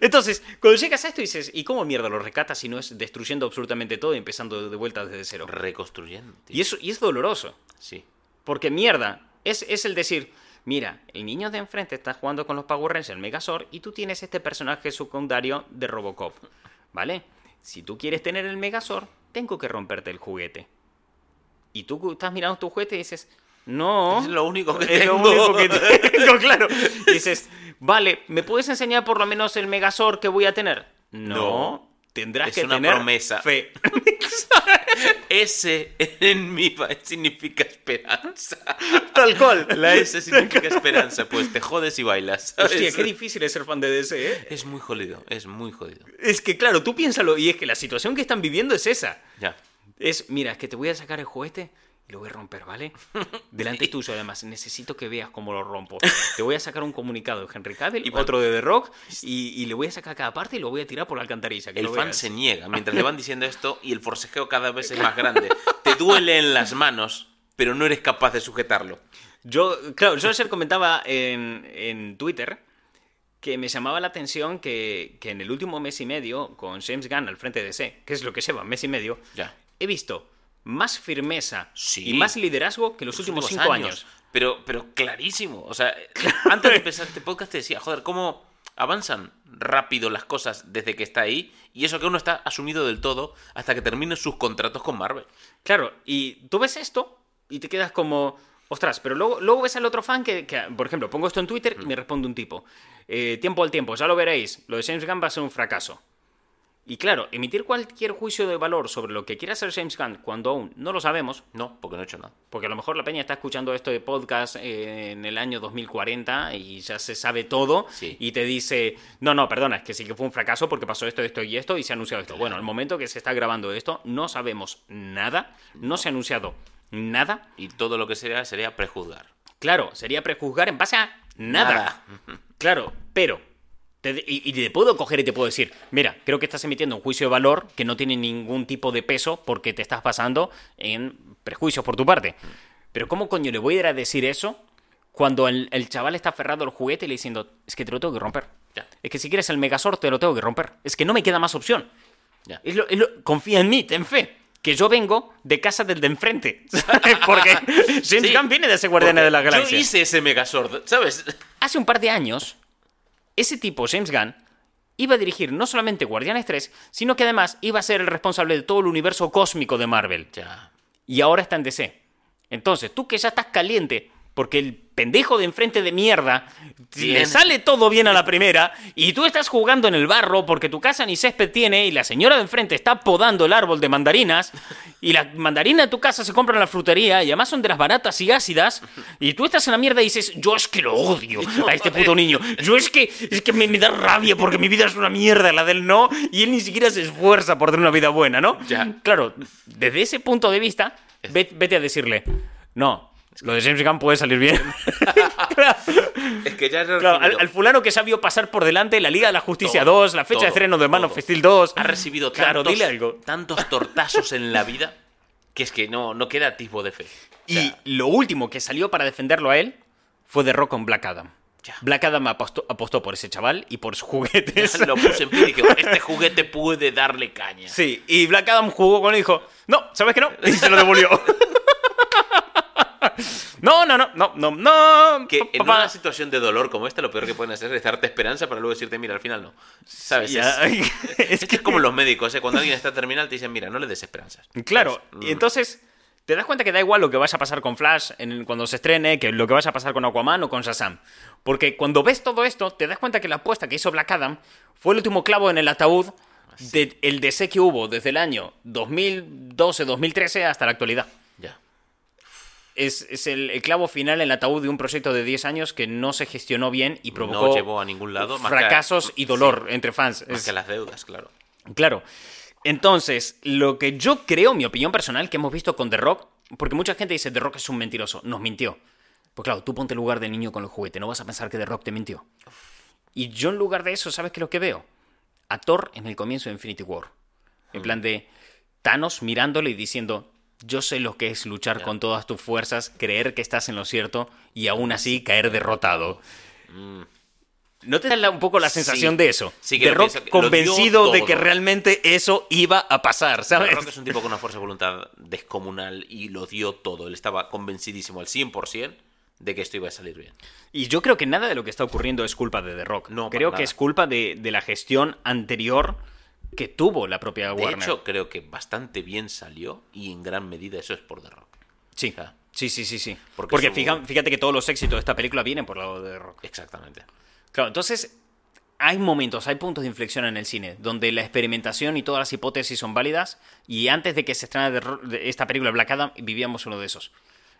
Entonces, cuando llegas a esto dices, ¿y cómo mierda lo rescatas si no es destruyendo absolutamente todo y empezando de vuelta desde cero? Reconstruyendo. tío. Y, eso, y es doloroso. Sí. Porque mierda, es, es el decir, mira, el niño de enfrente está jugando con los Power Rangers, el Megazord, y tú tienes este personaje secundario de Robocop. ¿Vale? Si tú quieres tener el Megazord, tengo que romperte el juguete. Y tú estás mirando tu juguete y dices, no. Es lo único que es tengo. lo único que tengo, claro. Y dices, vale, ¿me puedes enseñar por lo menos el Megazord que voy a tener? No. No. Tendrás Es que una tener promesa. fe. S en mi país significa esperanza. Tal cual. La S significa esperanza, pues te jodes y bailas. ¿sabes? Hostia, qué difícil es ser fan de DC, ¿eh? Es muy jodido, es muy jodido. Es que claro, tú piénsalo, y es que la situación que están viviendo es esa. Ya. Es, mira, es que te voy a sacar el juguete y lo voy a romper, ¿vale? Delante tuyo, además. Necesito que veas cómo lo rompo. Te voy a sacar un comunicado de Henry Cavill, Y otro de The Rock, y, y le voy a sacar cada parte y lo voy a tirar por la alcantarilla. que El fan veas. se niega mientras le van diciendo esto y el forcejeo cada vez es más grande. Te duele en las manos, pero no eres capaz de sujetarlo. Yo, claro, yo ayer comentaba en, en Twitter que me llamaba la atención que, que en el último mes y medio, con James Gunn al frente de DC, que es lo que lleva, mes y medio, Ya. He visto más firmeza Sí. y más liderazgo que los, últimos cinco años. Pero, pero clarísimo. O sea, antes de empezar este podcast te decía, joder, cómo avanzan rápido las cosas desde que está ahí y eso que uno está asumido del todo hasta que termine sus contratos con Marvel. Claro, y tú ves esto y te quedas como, ostras, pero luego, luego ves al otro fan que, que, por ejemplo, pongo esto en Twitter y me responde un tipo, eh, tiempo al tiempo, ya lo veréis, lo de James Gunn va a ser un fracaso. Y claro, emitir cualquier juicio de valor sobre lo que quiera hacer James Gunn cuando aún no lo sabemos, No, porque no he hecho nada. porque a lo mejor la peña está escuchando esto de podcast eh, en el año 2040 y ya se sabe todo Sí. y te dice, no, no, perdona, es que sí que fue un fracaso porque pasó esto, esto y esto y se ha anunciado esto. Bueno, al momento que se está grabando esto, no sabemos nada, no se ha anunciado nada. Y todo lo que sería sería prejuzgar. Claro, sería prejuzgar en base a nada. Nada. Claro, pero... te- y, y te puedo coger y te puedo decir, mira, creo que estás emitiendo un juicio de valor que no tiene ningún tipo de peso porque te estás basando en prejuicios por tu parte. Pero ¿cómo coño le voy a ir a decir eso cuando el, el chaval está aferrado al juguete y le diciendo, es que te lo tengo que romper? Ya. Es que si quieres el Megazord te lo tengo que romper. Es que no me queda más opción. Ya. Es lo- es lo- confía en mí, ten fe. Que yo vengo de casa del de enfrente. ¿sabes? Porque James Sí, Gunn viene de ese Guardián de la Galaxia. Yo hice ese Megazord, ¿sabes? Hace un par de años, ese tipo, James Gunn, iba a dirigir no solamente Guardianes 3, sino que además iba a ser el responsable de todo el universo cósmico de Marvel. Ya. Y ahora está en DC. Entonces, tú que ya estás caliente porque el pendejo de enfrente de mierda le Bien. sale todo bien a la primera y tú estás jugando en el barro porque tu casa ni césped tiene y la señora de enfrente está podando el árbol de mandarinas y las mandarinas de tu casa se compran en la frutería y además son de las baratas y ácidas y tú estás en la mierda y dices yo es que lo odio a este puto niño yo es que es que me, me da rabia porque mi vida es una mierda la del no y él ni siquiera se esfuerza por tener una vida buena ¿no? Ya. claro desde ese punto de vista ve- vete a decirle no lo de James Gunn puede salir bien Claro. Es que ya he Claro, al, al fulano que se vio pasar por delante la Liga de la Justicia Todo, 2, la fecha de todo, estreno de Man todo. of Steel 2. ha recibido Claro, tantos, dile algo. tantos tortazos en la vida que es que no, no queda atisbo de fe. O Y sea, lo último que salió para defenderlo a él fue de Rock con Black Adam. Ya. Black Adam apostó, apostó por ese chaval y por sus juguetes. lo puse en pie y dije, este juguete puede darle caña. Sí, y Black Adam jugó con él y dijo, no, ¿sabes que no? Y se lo devolvió. no, no, no, no, no, no. Que en una situación de dolor como esta, lo peor que pueden hacer es darte esperanza para luego decirte, mira, al final no. ¿Sabes? Es, es es que es como los médicos, ¿eh? Cuando alguien está terminal te dicen, mira, no le des esperanzas. Claro, ¿Sabes? y entonces te das cuenta que da igual lo que vaya a pasar con Flash en- cuando se estrene, que lo que vaya a pasar con Aquaman o con Shazam. Porque cuando ves todo esto, te das cuenta que la apuesta que hizo Black Adam fue el último clavo en el ataúd del DC que hubo desde el año 2012-2013 hasta la actualidad. Es, es el, el clavo final en el ataúd de un proyecto de 10 años que no se gestionó bien y provocó no llevó a ningún lado. Más que a- fracasos y dolor entre fans. Más Es- que las deudas, claro. Claro. Entonces, lo que yo creo, mi opinión personal, que hemos visto con The Rock, porque mucha gente dice The Rock es un mentiroso, nos mintió. Pues claro, tú ponte en lugar del niño con el juguete, no vas a pensar que The Rock te mintió. Y yo en lugar de eso, ¿sabes qué es lo que veo? A Thor en el comienzo de Infinity War. En plan de Thanos mirándole y diciendo, yo sé lo que es luchar con todas tus fuerzas, creer que estás en lo cierto y aún así caer derrotado. ¿No te da un poco la sensación Sí. de eso? Sí que de Rock pienso, convencido de que realmente eso iba a pasar, ¿sabes? Pero Rock es un tipo con una fuerza de voluntad descomunal y lo dio todo. Él estaba convencidísimo al 100% de que esto iba a salir bien. Y yo creo que nada de lo que está ocurriendo es culpa de The Rock. No, creo que es culpa de, de la gestión anterior que tuvo la propia De Warner. hecho, creo que bastante bien salió y en gran medida eso es por The Rock. sí. o sea, Sí, sí, sí, sí. porque Porque, su- fija- fíjate que todos los éxitos de esta película vienen por lado de Rock. Exactamente. Claro, entonces hay momentos, hay puntos de inflexión en el cine donde la experimentación y todas las hipótesis son válidas y antes de que se estrenara de de esta película Black Adam vivíamos uno de esos.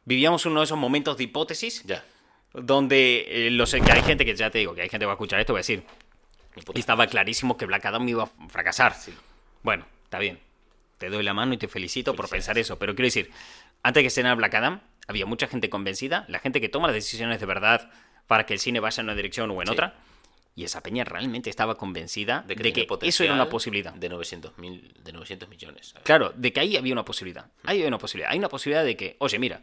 Vivíamos uno de esos momentos de hipótesis Ya. donde eh, los, que hay gente que ya te digo, que hay gente que va a escuchar esto va a decir, y estaba clarísimo que Black Adam iba a fracasar. Sí. Bueno, está bien. Te doy la mano y te felicito por pensar eso. Pero quiero decir, antes de que estrenara Black Adam, había mucha gente convencida, la gente que toma las decisiones de verdad para que el cine vaya en una dirección o en Sí. otra. Y esa peña realmente estaba convencida de que, tenía eso potencial era una posibilidad. De 900, mil, de 900 millones. ¿sabes? Claro, de que ahí había una posibilidad. Ahí había una posibilidad. Hay una posibilidad de que, oye, mira,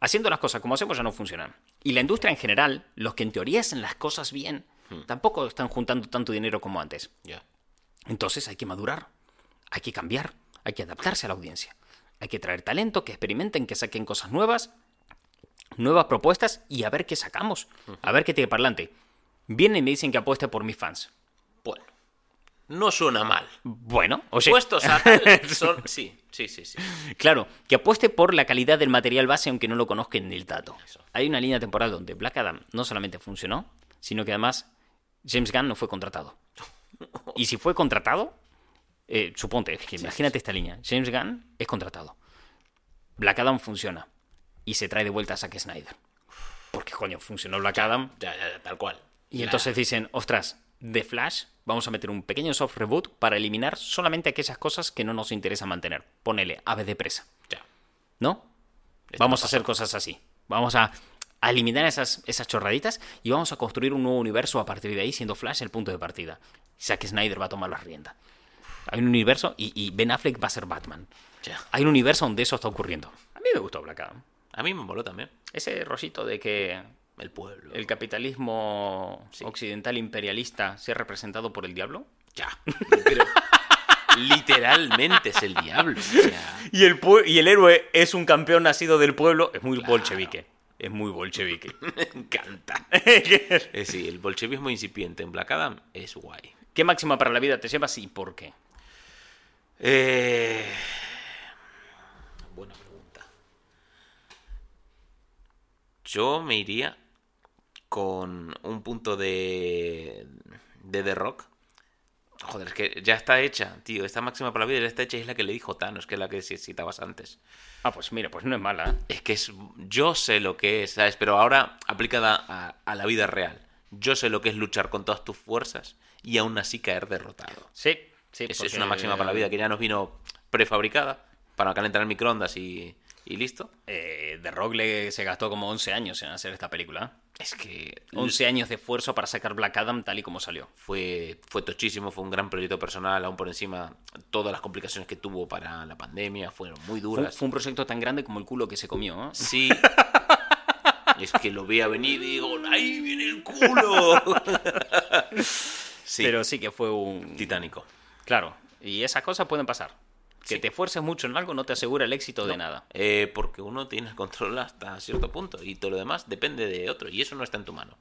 haciendo las cosas como hacemos ya no funcionan. Y la industria en general, los que en teoría hacen las cosas bien, Hmm. tampoco están juntando tanto dinero como antes. Entonces hay que madurar, hay que cambiar, hay que adaptarse a la audiencia. Hay que traer talento, que experimenten, que saquen cosas nuevas, nuevas propuestas y a ver qué sacamos. A ver qué tiene para adelante. Vienen y me dicen que apueste por mis fans. Bueno. No suena mal. Bueno, oye, Puestos a tal, son... Sí, sí, sí, sí. claro, que apueste por la calidad del material base aunque no lo conozcan ni el dato. Hay una línea temporal donde Black Adam no solamente funcionó, sino que además James Gunn no fue contratado. Y si fue contratado, eh, suponte, es que imagínate esta línea. James Gunn es contratado. Black Adam funciona. Y se trae de vuelta a Zack Snyder. Porque, coño, funcionó Black Adam. Ya, ya, ya, tal cual. Y entonces dicen, ostras, de Flash vamos a meter un pequeño soft reboot para eliminar solamente aquellas cosas que no nos interesa mantener. Ponele ave de presa. Ya. ¿No? Esto Vamos no a hacer cosas así. Vamos a, a eliminar esas, esas chorraditas y vamos a construir un nuevo universo a partir de ahí, siendo Flash el punto de partida. Zack Snyder va a tomar las riendas. Hay un universo y, y Ben Affleck va a ser Batman. Hay un universo donde eso está ocurriendo. A mí me gustó Black Adam. A mí me moló también. Ese rollito de que El pueblo. el capitalismo Sí. occidental imperialista sea representado por el diablo. Ya. Pero literalmente es el diablo. O sea, Y el, y el héroe es un campeón nacido del pueblo. Es muy bolchevique. Es muy bolchevique. me encanta. Eh, sí, el bolchevismo incipiente en Black Adam es guay. ¿Qué máxima para la vida te llevas y por qué? Eh, Buena pregunta. Yo me iría con un punto de. de The Rock. Joder, es que ya está hecha, tío. Esta máxima para la vida ya está hecha y es la que le dijo Thanos, que es la que citabas antes. Ah, pues mira, pues no es mala. ¿eh? Es que es, yo sé lo que es, ¿sabes? Pero ahora aplicada a, a la vida real. Yo sé lo que es luchar con todas tus fuerzas y aún así caer derrotado. Sí, sí. Es, es porque- una máxima para la vida que ya nos vino prefabricada para calentar el microondas y, y listo. Eh, The Rock le, se gastó como 11 años en hacer esta película. Es que 11 años de esfuerzo para sacar Black Adam tal y como salió. fue, fue tochísimo, fue un gran proyecto personal, aún por encima todas las complicaciones que tuvo para la pandemia fueron muy Fue, duras. fue un proyecto tan grande como el culo que se comió. ¿eh? Sí. es que lo veía venir y digo, ¡ahí viene el culo! sí, Pero sí que fue un... titánico. Claro, y esas cosas pueden pasar. Que Sí. te esfuerces mucho en algo no te asegura el éxito de nada. eh, porque uno tiene el control hasta cierto punto y todo lo demás depende de otro y eso no está en tu mano.